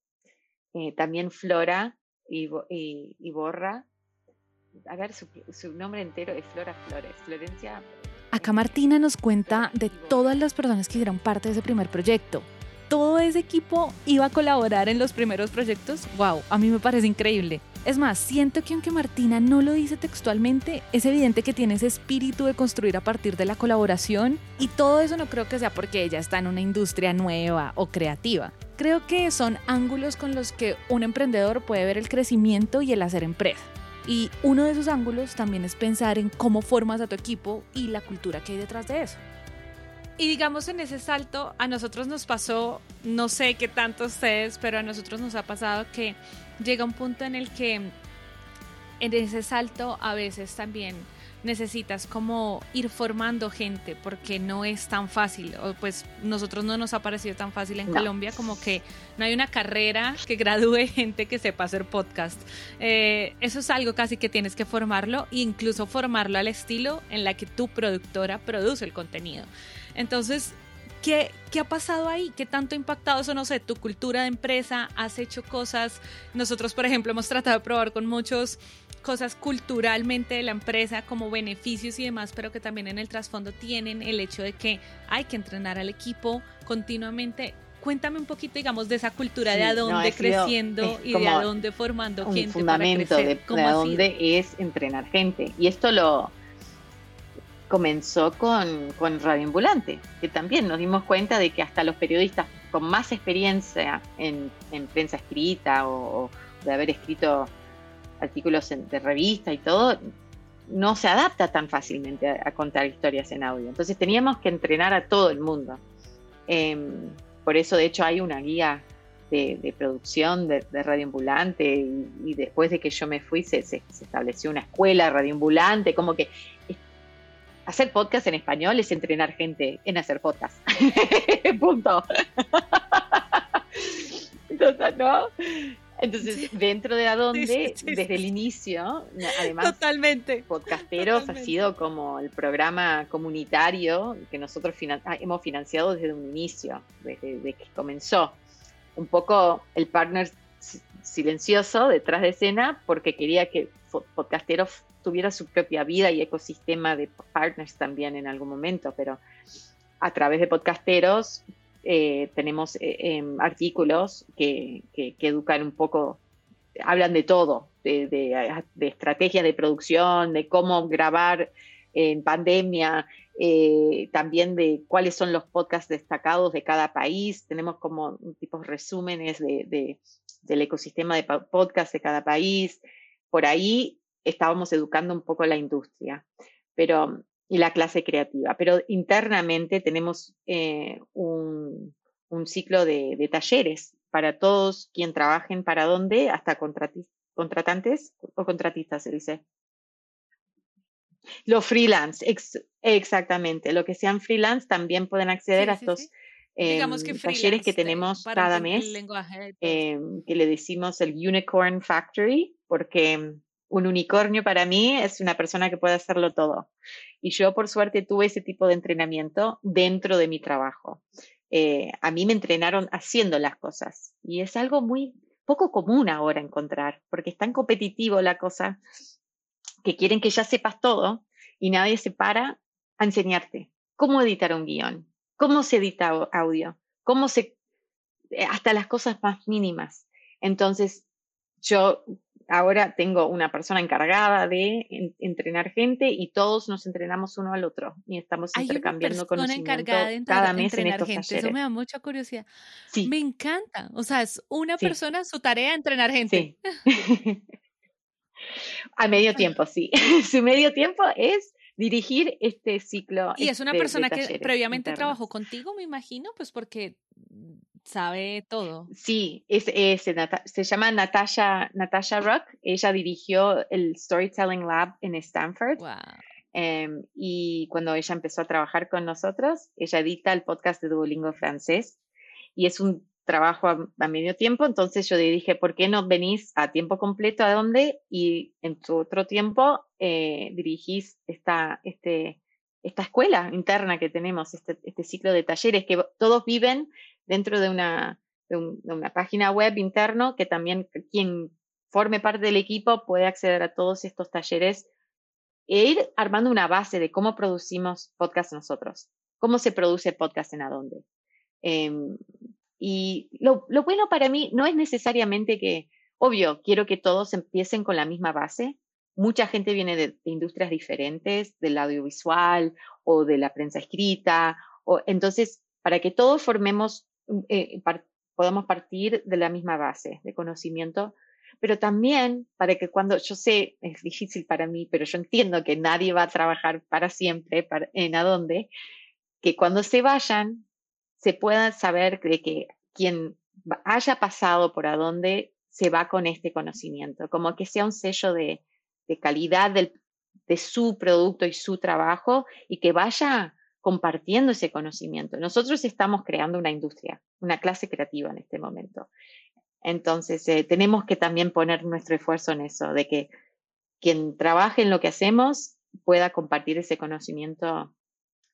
Eh, también Flora y, Borra. A ver, su, su, nombre entero es Flora Flores, Florencia. Acá Martina nos cuenta de todas las personas que hicieron parte de ese primer proyecto. Todo ese equipo iba a colaborar en los primeros proyectos. ¡Wow! A mí me parece increíble. Es más, siento que aunque Martina no lo dice textualmente, es evidente que tiene ese espíritu de construir a partir de la colaboración y todo eso no creo que sea porque ella está en una industria nueva o creativa. Creo que son ángulos con los que un emprendedor puede ver el crecimiento y el hacer empresa. Y uno de esos ángulos también es pensar en cómo formas a tu equipo y la cultura que hay detrás de eso. Y digamos en ese salto, a nosotros nos pasó, no sé qué tanto ustedes, pero a nosotros nos ha pasado que llega un punto en el que en ese salto a veces también necesitas como ir formando gente porque no es tan fácil o pues nosotros no nos ha parecido tan fácil en Colombia como que no hay una carrera que gradúe gente que sepa hacer podcast. Eh, eso es algo casi que tienes que formarlo e incluso formarlo al estilo en la que tu productora produce el contenido entonces ¿Qué, ¿Qué, ha pasado ahí? ¿Qué tanto ha impactado eso? No sé, tu cultura de empresa, has hecho cosas. Nosotros, por ejemplo, hemos tratado de probar con muchos cosas culturalmente de la empresa como beneficios y demás, pero que también en el trasfondo tienen el hecho de que hay que entrenar al equipo continuamente. Cuéntame un poquito, digamos, de esa cultura de a dónde creciendo y de a dónde formando un gente. fundamento para de, de a dónde es entrenar gente. Y esto lo, comenzó con, con Radio Ambulante, que también nos dimos cuenta de que hasta los periodistas con más experiencia en, prensa escrita o, de haber escrito artículos de revista y todo, no se adapta tan fácilmente a, contar historias en audio. Entonces teníamos que entrenar a todo el mundo. Em, por eso, de hecho, hay una guía de, producción de, radioambulante y, y, después de que yo me fui se, se, estableció una escuela radioambulante, como que hacer podcast en español es entrenar gente en hacer podcast. Punto. Entonces, ¿no? Entonces, dentro de Adonde, desde el inicio, además, Totalmente. Podcasteros ha sido como el programa comunitario que nosotros ah, hemos financiado desde un inicio, desde, que comenzó. Un poco el partner silencioso detrás de escena porque quería que podcasteros tuviera su propia vida y ecosistema de partners también en algún momento, pero a través de podcasteros eh, tenemos eh, em, artículos que, educan un poco hablan de todo, de, de, estrategias de producción, de cómo grabar en pandemia, eh, también de cuáles son los podcasts destacados de cada país. Tenemos como tipos resúmenes de, del ecosistema de podcast de cada país. Por ahí estábamos educando un poco la industria pero, y la clase creativa, pero internamente tenemos eh, un, un, ciclo de, de, talleres para todos quien trabajen para dónde, hasta contratantes o contratistas, se dice. Los freelance, exactamente. Lo que sean freelance también pueden acceder a estos em, talleres que tenemos cada mes, em, que le decimos el Unicorn Factory, porque un unicornio para mí es una persona que puede hacerlo todo. Y yo, por suerte, tuve ese tipo de entrenamiento dentro de mi trabajo. Eh, a mí me entrenaron haciendo las cosas y es algo muy poco común ahora encontrar, porque es tan competitivo la cosa que quieren que ya sepas todo y nadie se para a enseñarte cómo editar un guion, cómo se edita audio, cómo se, eh, hasta las cosas más mínimas. Entonces, yo ahora tengo una persona encargada de entrenar gente y todos nos entrenamos uno al otro y estamos intercambiando conocimiento cada mes en estos gente. Eso me da mucha curiosidad. Sí. Me encanta. O sea, es una persona su tarea entrenar gente. Sí. a medio tiempo, sí. su medio tiempo es dirigir este ciclo. Y es una persona que previamente trabajó contigo, me imagino, pues porque sabe todo. Sí, es, se llama Natasha, Natasha Rock. Ella dirigió el Storytelling Lab en Stanford. Em, y cuando ella empezó a trabajar con nosotros, ella edita el podcast de Duolingo francés y es un trabajo a, medio tiempo. Entonces yo le dije, ¿por qué no venís a tiempo completo a dónde? Y en tu otro tiempo eh, dirigís esta, este, esta escuela interna que tenemos, este, este ciclo de talleres que todos viven dentro de una, de, una página web interno que también quien forme parte del equipo puede acceder a todos estos talleres e ir armando una base de cómo producimos podcast nosotros, cómo se produce podcast en adonde. Em, y lo, lo, bueno para mí no es necesariamente que, obvio, quiero que todos empiecen con la misma base. Mucha gente viene de, de industrias diferentes, del audiovisual o de la prensa escrita. O, entonces, para que todos formemos eh, podamos partir de la misma base de conocimiento, pero también para que cuando yo sé, es difícil para mí, pero yo entiendo que nadie va a trabajar para siempre en a dónde, que cuando se vayan se pueda saber de que quien haya pasado por a dónde se va con este conocimiento, como que sea un sello de, de calidad del, de su producto y su trabajo y que vaya compartiendo ese conocimiento. Nosotros estamos creando una industria, una clase creativa en este momento. Entonces, eh, tenemos que también poner nuestro esfuerzo en eso, de que quien trabaje en lo que hacemos pueda compartir ese conocimiento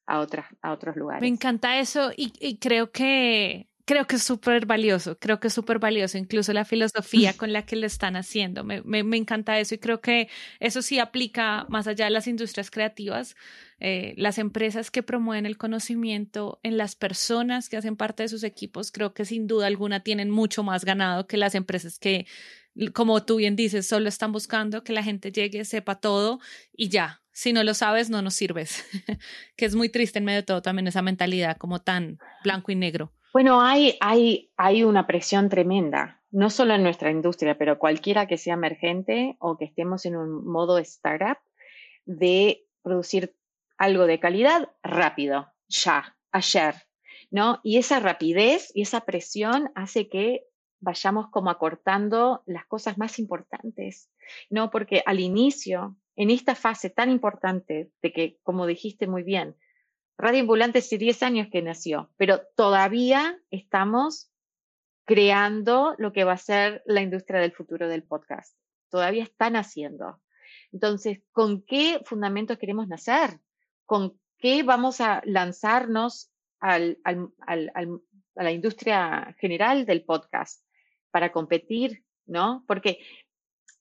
a, otras, a otros lugares. Me encanta eso y creo que creo que es súper valioso, creo que es súper valioso, incluso la filosofía con la que lo están haciendo. Me, me, encanta eso y creo que eso sí aplica más allá de las industrias creativas, eh, las empresas que promueven el conocimiento en las personas que hacen parte de sus equipos, creo que sin duda alguna tienen mucho más ganado que las empresas que, como tú bien dices, solo están buscando que la gente llegue, sepa todo y ya. Si no lo sabes, no nos sirves. que es muy triste en medio de todo también esa mentalidad como tan blanco y negro. Bueno, hay, hay, hay una presión tremenda, no solo en nuestra industria, pero cualquiera que sea emergente o que estemos en un modo startup, de producir algo de calidad rápido, ya, ayer, ¿no? Y esa rapidez y esa presión hace que vayamos como acortando las cosas más importantes, ¿no? Porque al inicio, en esta fase tan importante de que, como dijiste muy bien, Radio Ambulante hace 10 años que nació, pero todavía estamos creando lo que va a ser la industria del futuro del podcast. Todavía están haciendo. Entonces, ¿con qué fundamentos queremos nacer? ¿Con qué vamos a lanzarnos al, a la industria general del podcast para competir? ¿No? Porque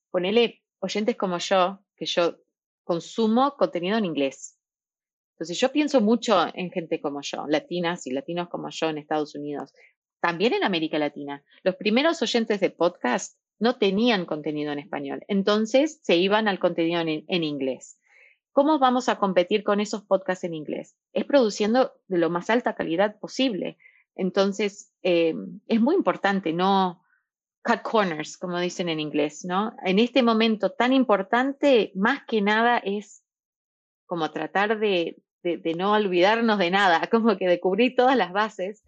ponele oyentes como yo, que yo consumo contenido en inglés. Entonces yo pienso mucho en gente como yo, latinas y latinos como yo en Estados Unidos, también en América Latina. Los primeros oyentes de podcast no tenían contenido en español. Entonces se iban al contenido en, inglés. ¿Cómo vamos a competir con esos podcasts en inglés? Es produciendo de lo más alta calidad posible. Entonces, eh, es muy importante no cut corners, como dicen en inglés, ¿no? En este momento tan importante, más que nada es como tratar de, no olvidarnos de nada, como que de cubrir todas las bases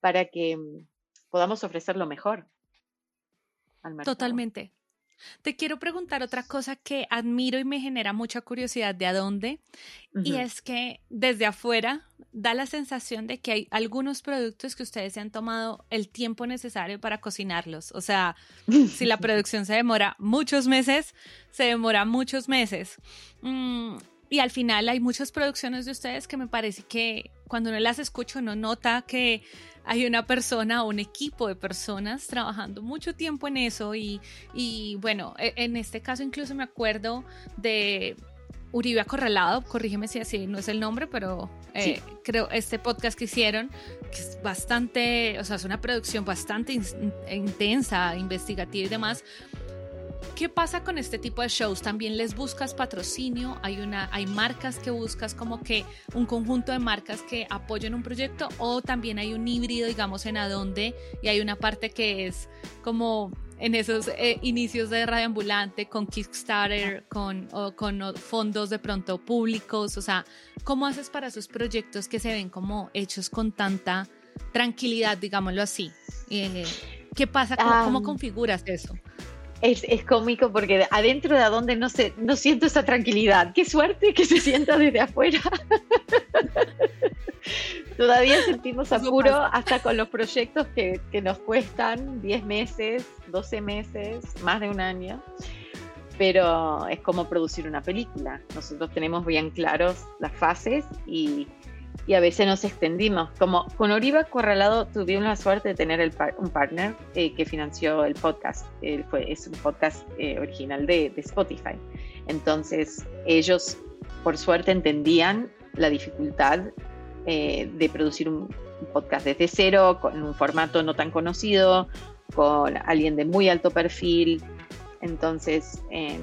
para que mm, podamos ofrecer lo mejor. Totalmente. Te quiero preguntar otra cosa que admiro y me genera mucha curiosidad de a dónde, y es que desde afuera da la sensación de que hay algunos productos que ustedes se han tomado el tiempo necesario para cocinarlos. O sea, si la producción se demora muchos meses, se demora muchos meses. Mm, y al final hay muchas producciones de ustedes que me parece que cuando uno las escucha uno nota que hay una persona o un equipo de personas trabajando mucho tiempo en eso y, y bueno, e, en este caso incluso me acuerdo de Uribe Acorralado, corrígeme si así no es el nombre, pero eh, creo este podcast que hicieron, que es bastante, o sea, es una producción bastante intensa, investigativa y demás, ¿Qué pasa con este tipo de shows? ¿También les buscas patrocinio? ¿Hay, una, ¿Hay marcas que buscas como que un conjunto de marcas que apoyen un proyecto? ¿O también hay un híbrido, digamos, en Adonde y hay una parte que es como en esos eh, inicios de Radio Ambulante con Kickstarter, con, con fondos de pronto públicos? O sea, ¿cómo haces para esos proyectos que se ven como hechos con tanta tranquilidad, digámoslo así? Eh, ¿Qué pasa? ¿Cómo configuras eso? Es, cómico porque adentro de donde no, sé, no siento esa tranquilidad. Qué suerte que se sienta desde afuera. Todavía sentimos apuro hasta con los proyectos que, que, nos cuestan 10 meses, 12 meses, más de un año. Pero es como producir una película. Nosotros tenemos bien claros las fases y, y a veces nos extendimos. Como con Oriba Corralado tuvimos la suerte de tener un partner eh, que financió el podcast. fue, es un podcast eh, original de, Spotify. Entonces ellos, por suerte, entendían la dificultad eh, de producir un, podcast desde cero, con un formato no tan conocido, con alguien de muy alto perfil. Entonces em,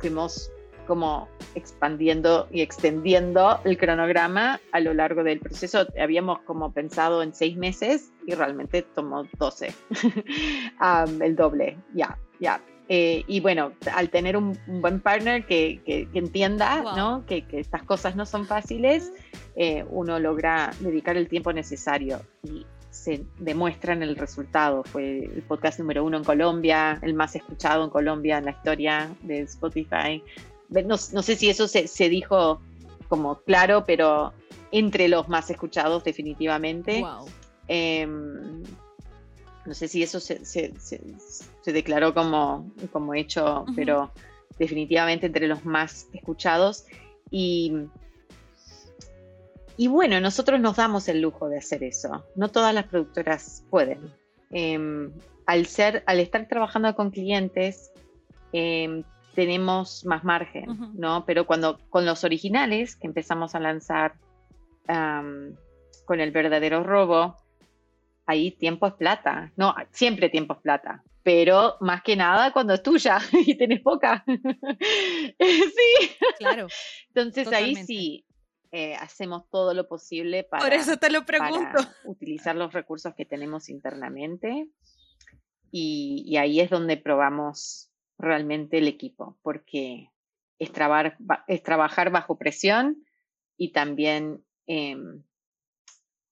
fuimos como expandiendo y extendiendo el cronograma a lo largo del proceso. Habíamos como pensado en seis meses y realmente tomó 12, el doble, ya, ya. Eh, y bueno, al tener un, buen partner que, que, entienda ¿no? que, que, estas cosas no son fáciles, eh, uno logra dedicar el tiempo necesario y se demuestra en el resultado. Fue el podcast número uno en Colombia, el más escuchado en Colombia en la historia de Spotify no, sé si eso se, dijo como claro, pero entre los más escuchados definitivamente. Em, no sé si eso se, declaró como, como hecho, pero definitivamente entre los más escuchados. Y, y bueno, nosotros nos damos el lujo de hacer eso. No todas las productoras pueden. Em, al, ser, al estar trabajando con clientes, eh, tenemos más margen, ¿no? Pero cuando con los originales que empezamos a lanzar con el verdadero robo, ahí tiempo es plata. No, siempre tiempo es plata, pero más que nada cuando es tuya y tenés poca. sí. Claro. Entonces ahí sí. Eh, hacemos todo lo posible para, Por eso te lo pregunto. utilizar los recursos que tenemos internamente y ahí es donde probamos realmente el equipo, porque es, es trabajar bajo presión y también em,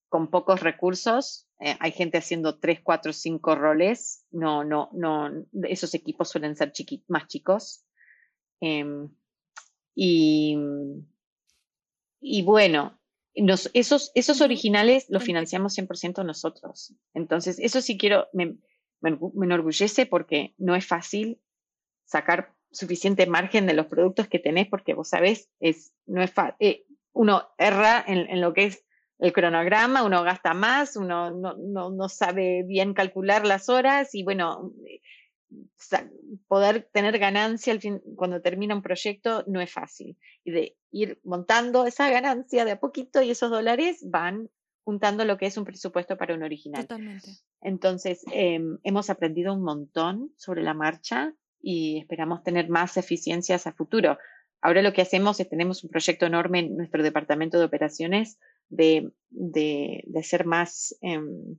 con pocos recursos. Eh, hay gente haciendo tres, cuatro, cinco roles. No, no, no. Esos equipos suelen ser más chicos. Em, y, y bueno, esos, esos originales los financiamos 100% nosotros. Entonces, eso sí quiero, me, me, enorgullece porque no es fácil sacar suficiente margen de los productos que tenés, porque vos sabés, es, no es eh, uno erra en, lo que es el cronograma, uno gasta más, uno no, no, no sabe bien calcular las horas y bueno, poder tener ganancia al fin, cuando termina un proyecto no es fácil. Y de ir montando esa ganancia de a poquito y esos dólares van juntando lo que es un presupuesto para un original. Totalmente. Entonces, em, hemos aprendido un montón sobre la marcha y esperamos tener más eficiencias a futuro. Ahora lo que hacemos es tenemos un proyecto enorme en nuestro departamento de operaciones de, ser, más, em,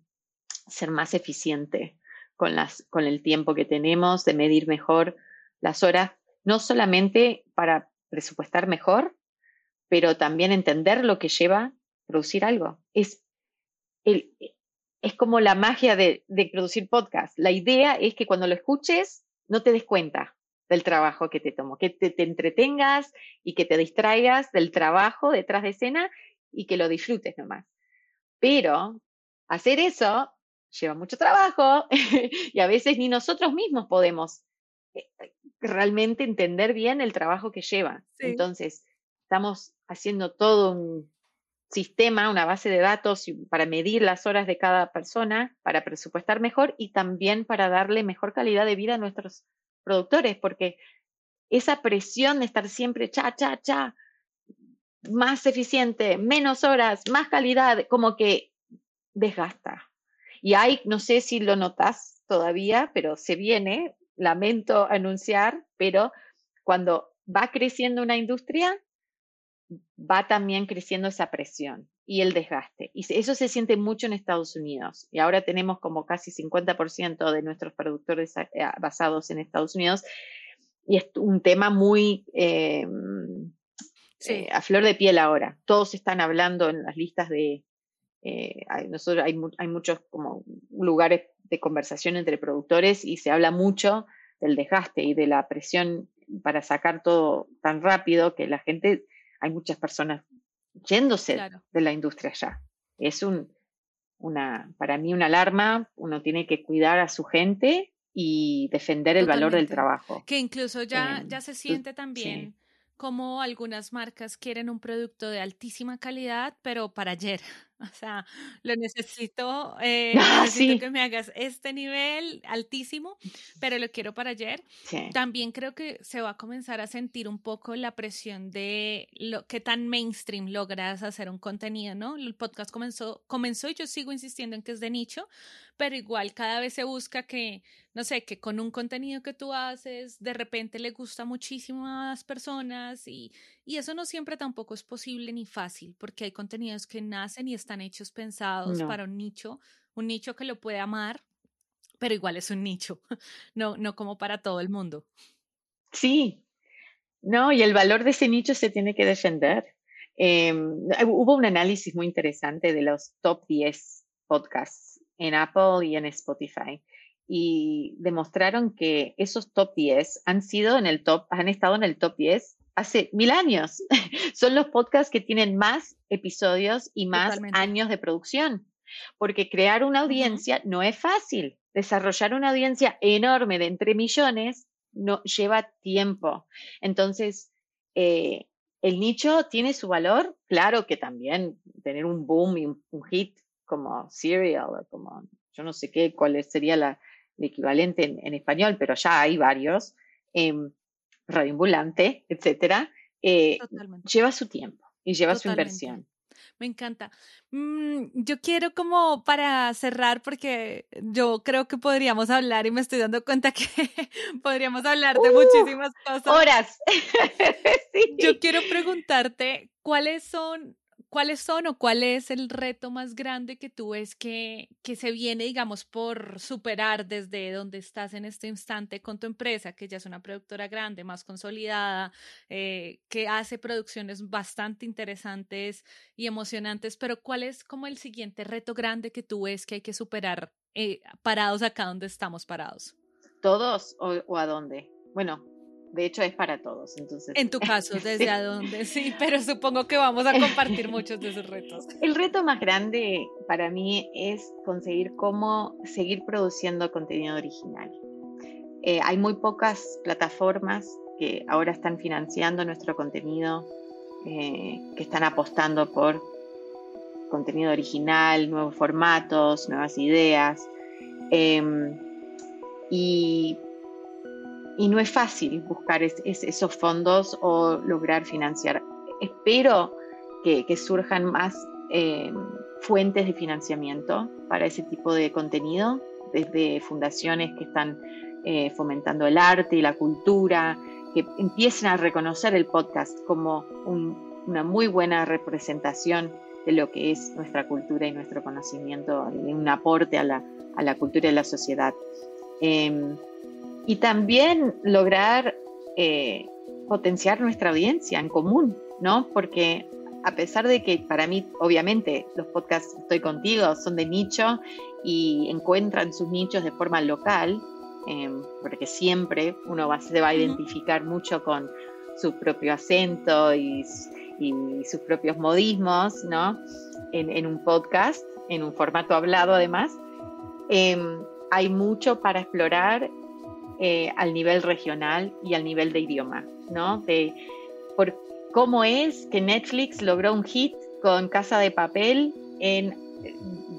ser más eficiente con, las, con el tiempo que tenemos, de medir mejor las horas, no solamente para presupuestar mejor, pero también entender lo que lleva producir algo. Es, el, es como la magia de, de producir podcast. La idea es que cuando lo escuches no te des cuenta del trabajo que te tomó, que te, entretengas y que te distraigas del trabajo detrás de escena y que lo disfrutes nomás. Pero hacer eso lleva mucho trabajo y a veces ni nosotros mismos podemos eh, realmente entender bien el trabajo que lleva. Entonces, estamos haciendo todo un sistema, una base de datos para medir las horas de cada persona, para presupuestar mejor y también para darle mejor calidad de vida a nuestros productores, porque esa presión de estar siempre cha, cha, cha, más eficiente, menos horas, más calidad, como que desgasta. Y hay, no sé si lo notas todavía, pero se viene, lamento anunciar, pero cuando va creciendo una industria, va también creciendo esa presión y el desgaste. Y eso se siente mucho en Estados Unidos. Y ahora tenemos como casi 50% de nuestros productores eh, basados en Estados Unidos. Y es un tema muy eh, eh, a flor de piel ahora. Todos están hablando en las listas de... hay, nosotros hay, hay muchos como lugares de conversación entre productores y se habla mucho del desgaste y de la presión para sacar todo tan rápido que la gente, hay muchas personas yéndose de la industria ya. Es un, una, para mí una alarma, uno tiene que cuidar a su gente y defender el valor del trabajo. Que incluso ya, ya se siente también como algunas marcas quieren un producto de altísima calidad, pero para ayer. O sea, lo necesito, eh, ah, necesito que me hagas este nivel altísimo, pero lo quiero para ayer. También creo que se va a comenzar a sentir un poco la presión de lo que tan mainstream logras hacer un contenido, ¿no? El podcast comenzó, comenzó y yo sigo insistiendo en que es de nicho, pero igual cada vez se busca que, no sé, que con un contenido que tú haces, de repente le gusta muchísimo a las personas y, y eso no siempre tampoco es posible ni fácil, porque hay contenidos que nacen y están hechos pensados para un nicho, un nicho que lo puede amar, pero igual es un nicho, no, no como para todo el mundo. Sí, no, y el valor de ese nicho se tiene que defender. Em, hubo un análisis muy interesante de los top 10 podcasts en Apple y en Spotify. Y demostraron que esos top 10 han sido en el top, han estado en el top 10 hace mil años. Son los podcasts que tienen más episodios y más años de producción. Porque crear una audiencia no es fácil. Desarrollar una audiencia enorme de entre millones no lleva tiempo. Entonces, eh, el nicho tiene su valor, claro que también tener un boom y un hit como serial, como yo no sé qué, cuál sería la, el equivalente en, español, pero ya hay varios, eh, radioambulante, etcétera, eh, lleva su tiempo y lleva su inversión. Me encanta. Mm, yo quiero como para cerrar, porque yo creo que podríamos hablar y me estoy dando cuenta que podríamos hablar de ¡Uh! muchísimas cosas. Horas. Yo quiero preguntarte cuáles son ¿cuáles son o cuál es el reto más grande que tú ves que, que se viene, digamos, por superar desde donde estás en este instante con tu empresa, que ya es una productora grande, más consolidada, eh, que hace producciones bastante interesantes y emocionantes, pero cuál es como el siguiente reto grande que tú ves que hay que superar eh, parados acá donde estamos parados? ¿Todos o, o a dónde? Bueno, de hecho, es para todos. Entonces, en tu caso, ¿desde a dónde? Sí, pero supongo que vamos a compartir muchos de esos retos. El reto más grande para mí es conseguir cómo seguir produciendo contenido original. Eh, hay muy pocas plataformas que ahora están financiando nuestro contenido, eh, que están apostando por contenido original, nuevos formatos, nuevas ideas. Em, y y no es fácil buscar esos fondos o lograr financiar. Espero que, surjan más eh, fuentes de financiamiento para ese tipo de contenido, desde fundaciones que están eh, fomentando el arte y la cultura, que empiecen a reconocer el podcast como una muy buena representación de lo que es nuestra cultura y nuestro conocimiento, y un aporte a la, a la cultura y la sociedad. Em, y también lograr eh, potenciar nuestra audiencia en común, ¿no? Porque a pesar de que para mí, obviamente, los podcasts Estoy contigo son de nicho y encuentran sus nichos de forma local, em, porque siempre uno va, se va a identificar mucho con su propio acento y, sus propios modismos, ¿no? En, un podcast, en un formato hablado además. Em, hay mucho para explorar eh, al nivel regional y al nivel de idioma, ¿no? De por cómo es que Netflix logró un hit con Casa de Papel en,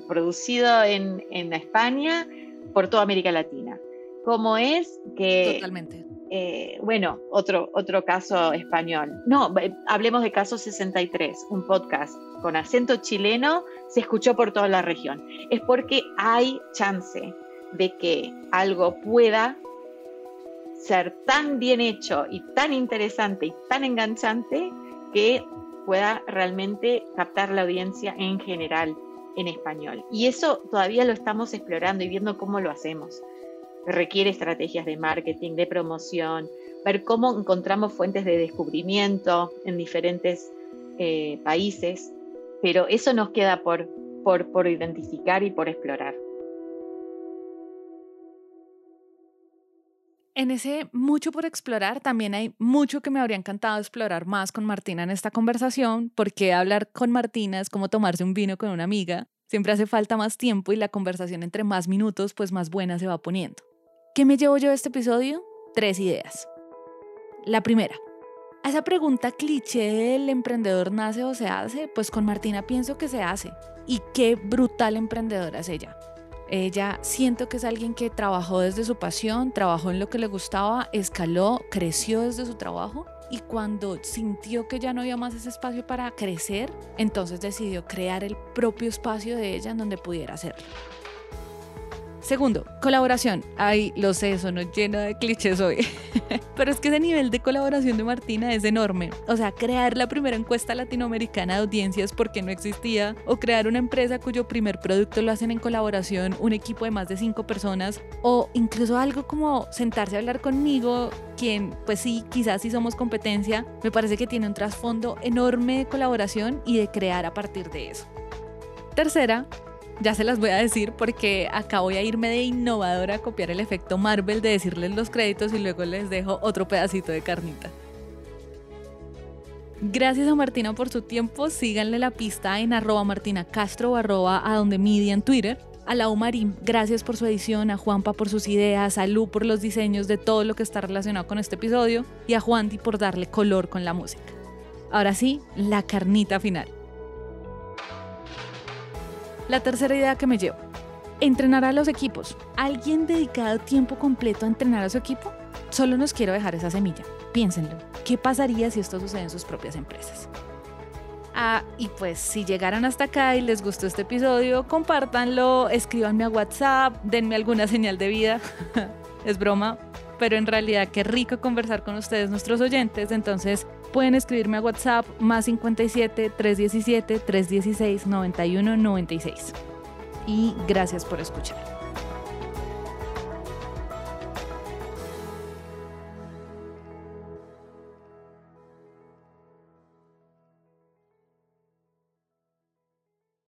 producido en, en España por toda América Latina. Cómo es que... Totalmente. Eh, bueno, otro, otro caso español. No, hablemos de Caso 63, un podcast con acento chileno, se escuchó por toda la región. Es porque hay chance de que algo pueda ser tan bien hecho y tan interesante y tan enganchante que pueda realmente captar la audiencia en general en español. Y eso todavía lo estamos explorando y viendo cómo lo hacemos. Requiere estrategias de marketing, de promoción, ver cómo encontramos fuentes de descubrimiento en diferentes eh, países, pero eso nos queda por, por, por identificar y por explorar. En ese mucho por explorar, también hay mucho que me habría encantado explorar más con Martina en esta conversación, porque hablar con Martina es como tomarse un vino con una amiga. Siempre hace falta más tiempo y la conversación entre más minutos, pues más buena se va poniendo. ¿Qué me llevo yo de este episodio? Tres ideas. La primera, a esa pregunta cliché del emprendedor nace o se hace, pues con Martina pienso que se hace. Y qué brutal emprendedora es ella. Ella siento que es alguien que trabajó desde su pasión, trabajó en lo que le gustaba, escaló, creció desde su trabajo y cuando sintió que ya no había más ese espacio para crecer, entonces decidió crear el propio espacio de ella en donde pudiera hacerlo. Segundo, colaboración. Ay, lo sé, eso no lleno de clichés hoy. Pero es que ese nivel de colaboración de Martina es enorme. O sea, crear la primera encuesta latinoamericana de audiencias porque no existía, o crear una empresa cuyo primer producto lo hacen en colaboración un equipo de más de cinco personas, o incluso algo como sentarse a hablar conmigo, quien, pues sí, quizás sí somos competencia, me parece que tiene un trasfondo enorme de colaboración y de crear a partir de eso. Tercera, ya se las voy a decir porque acá voy a irme de innovadora a copiar el efecto Marvel de decirles los créditos y luego les dejo otro pedacito de carnita. Gracias a Martina por su tiempo. Síganle la pista en arroba martina castro o arroba a donde media en Twitter. A la Marín, gracias por su edición, a Juanpa por sus ideas, a Lu por los diseños de todo lo que está relacionado con este episodio y a Juanti por darle color con la música. Ahora sí, la carnita final. La tercera idea que me llevo. Entrenar a los equipos. ¿Alguien dedicado tiempo completo a entrenar a su equipo? Solo nos quiero dejar esa semilla. Piénsenlo. ¿Qué pasaría si esto sucede en sus propias empresas? Ah, y pues si llegaron hasta acá y les gustó este episodio, compártanlo, escríbanme a WhatsApp, denme alguna señal de vida. es broma, pero en realidad qué rico conversar con ustedes, nuestros oyentes. Entonces pueden escribirme a WhatsApp más 57 317 316 91 96. Y gracias por escuchar.